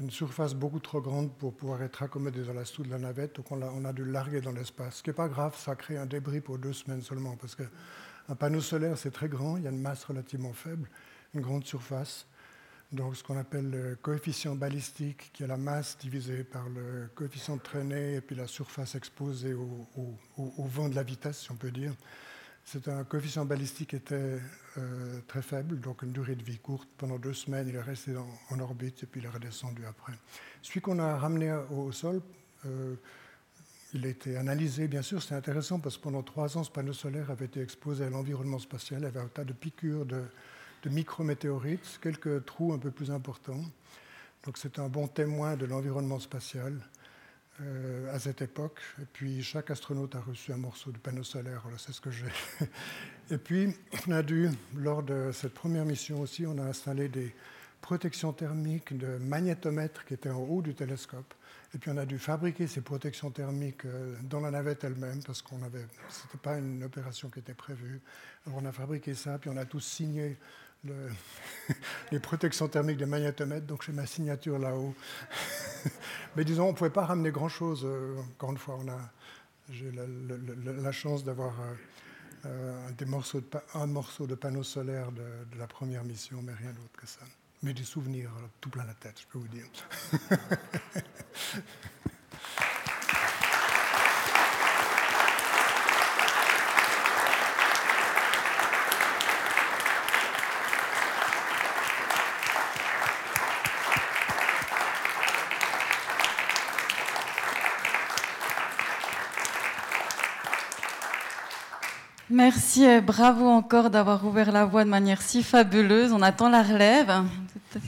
une surface beaucoup trop grande pour pouvoir être accommodé dans la sous de la navette, donc on a, dû larguer dans l'espace. Ce qui n'est pas grave, ça crée un débris pour deux semaines seulement, parce qu'un panneau solaire, c'est très grand, il y a une masse relativement faible, une grande surface. donc ce qu'on appelle le coefficient balistique, qui est la masse divisée par le coefficient de traînée et puis la surface exposée au, vent de la vitesse, si on peut dire. C'est un coefficient balistique qui était euh, très faible, donc une durée de vie courte. Pendant deux semaines, il est resté en orbite et puis il est redescendu après. Celui qu'on a ramené au, sol, euh, il a été analysé, bien sûr, c'est intéressant parce que pendant trois ans, ce panneau solaire avait été exposé à l'environnement spatial. Il y avait un tas de piqûres de, de micrométéorites, quelques trous un peu plus importants. Donc c'est un bon témoin de l'environnement spatial euh, à cette époque. Et puis chaque astronaute a reçu un morceau de panneau solaire, c'est ce que j'ai. Et puis on a dû, lors de cette première mission aussi, on a installé des protections thermiques de magnétomètres qui étaient en haut du télescope. Et puis on a dû fabriquer ces protections thermiques euh, dans la navette elle-même parce qu'on avait, c'était pas une opération qui était prévue. Alors on a fabriqué ça, puis on a tous signé les protections thermiques des magnétomètres, donc j'ai ma signature là-haut. Mais disons, on ne pouvait pas ramener grand-chose. Euh, encore une fois, on a, j'ai la, chance d'avoir euh, euh, un morceau de panneau solaire de, de, la première mission, mais rien d'autre que ça. Mais des souvenirs tout plein la tête, je peux vous dire. Merci et bravo encore d'avoir ouvert la voie de manière si fabuleuse. On attend la relève.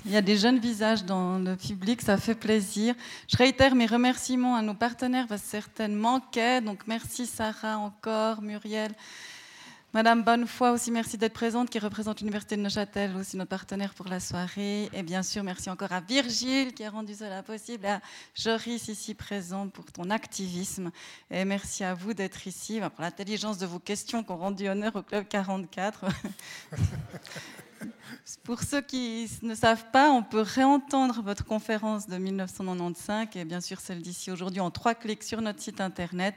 Il y a des jeunes visages dans le public, ça fait plaisir. Je réitère mes remerciements à nos partenaires parce que certaines manquaient. Donc merci Sarah encore, Muriel. Madame Bonnefoy aussi, merci d'être présente, qui représente l'Université de Neuchâtel, aussi notre partenaire pour la soirée. Et bien sûr, merci encore à Virgile qui a rendu cela possible, à Joris ici présent pour ton activisme. Et merci à vous d'être ici, pour l'intelligence de vos questions qui ont rendu honneur au Club 44. Pour ceux qui ne savent pas, on peut réentendre votre conférence de 1995 et bien sûr celle d'ici aujourd'hui en trois clics sur notre site internet.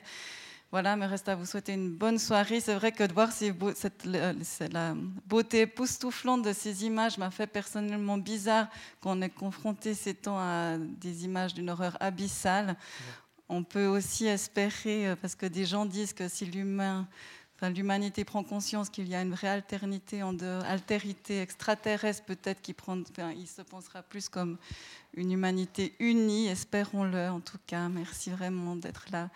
Voilà, me reste à vous souhaiter une bonne soirée. C'est vrai que de voir cette, la beauté époustouflante de ces images m'a fait personnellement bizarre quand on est confronté ces temps à des images d'une horreur abyssale. On peut aussi espérer, euh, parce que des gens disent que si l'humain, enfin, l'humanité prend conscience qu'il y a une vraie alternité en de, altérité extraterrestre, peut-être qu'il il se pensera plus comme une humanité unie. Espérons-le en tout cas. Merci vraiment d'être là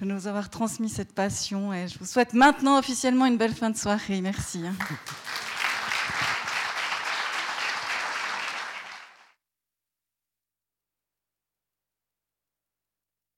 de nous avoir transmis cette passion. Et je vous souhaite maintenant officiellement une belle fin de soirée. Merci. Hein.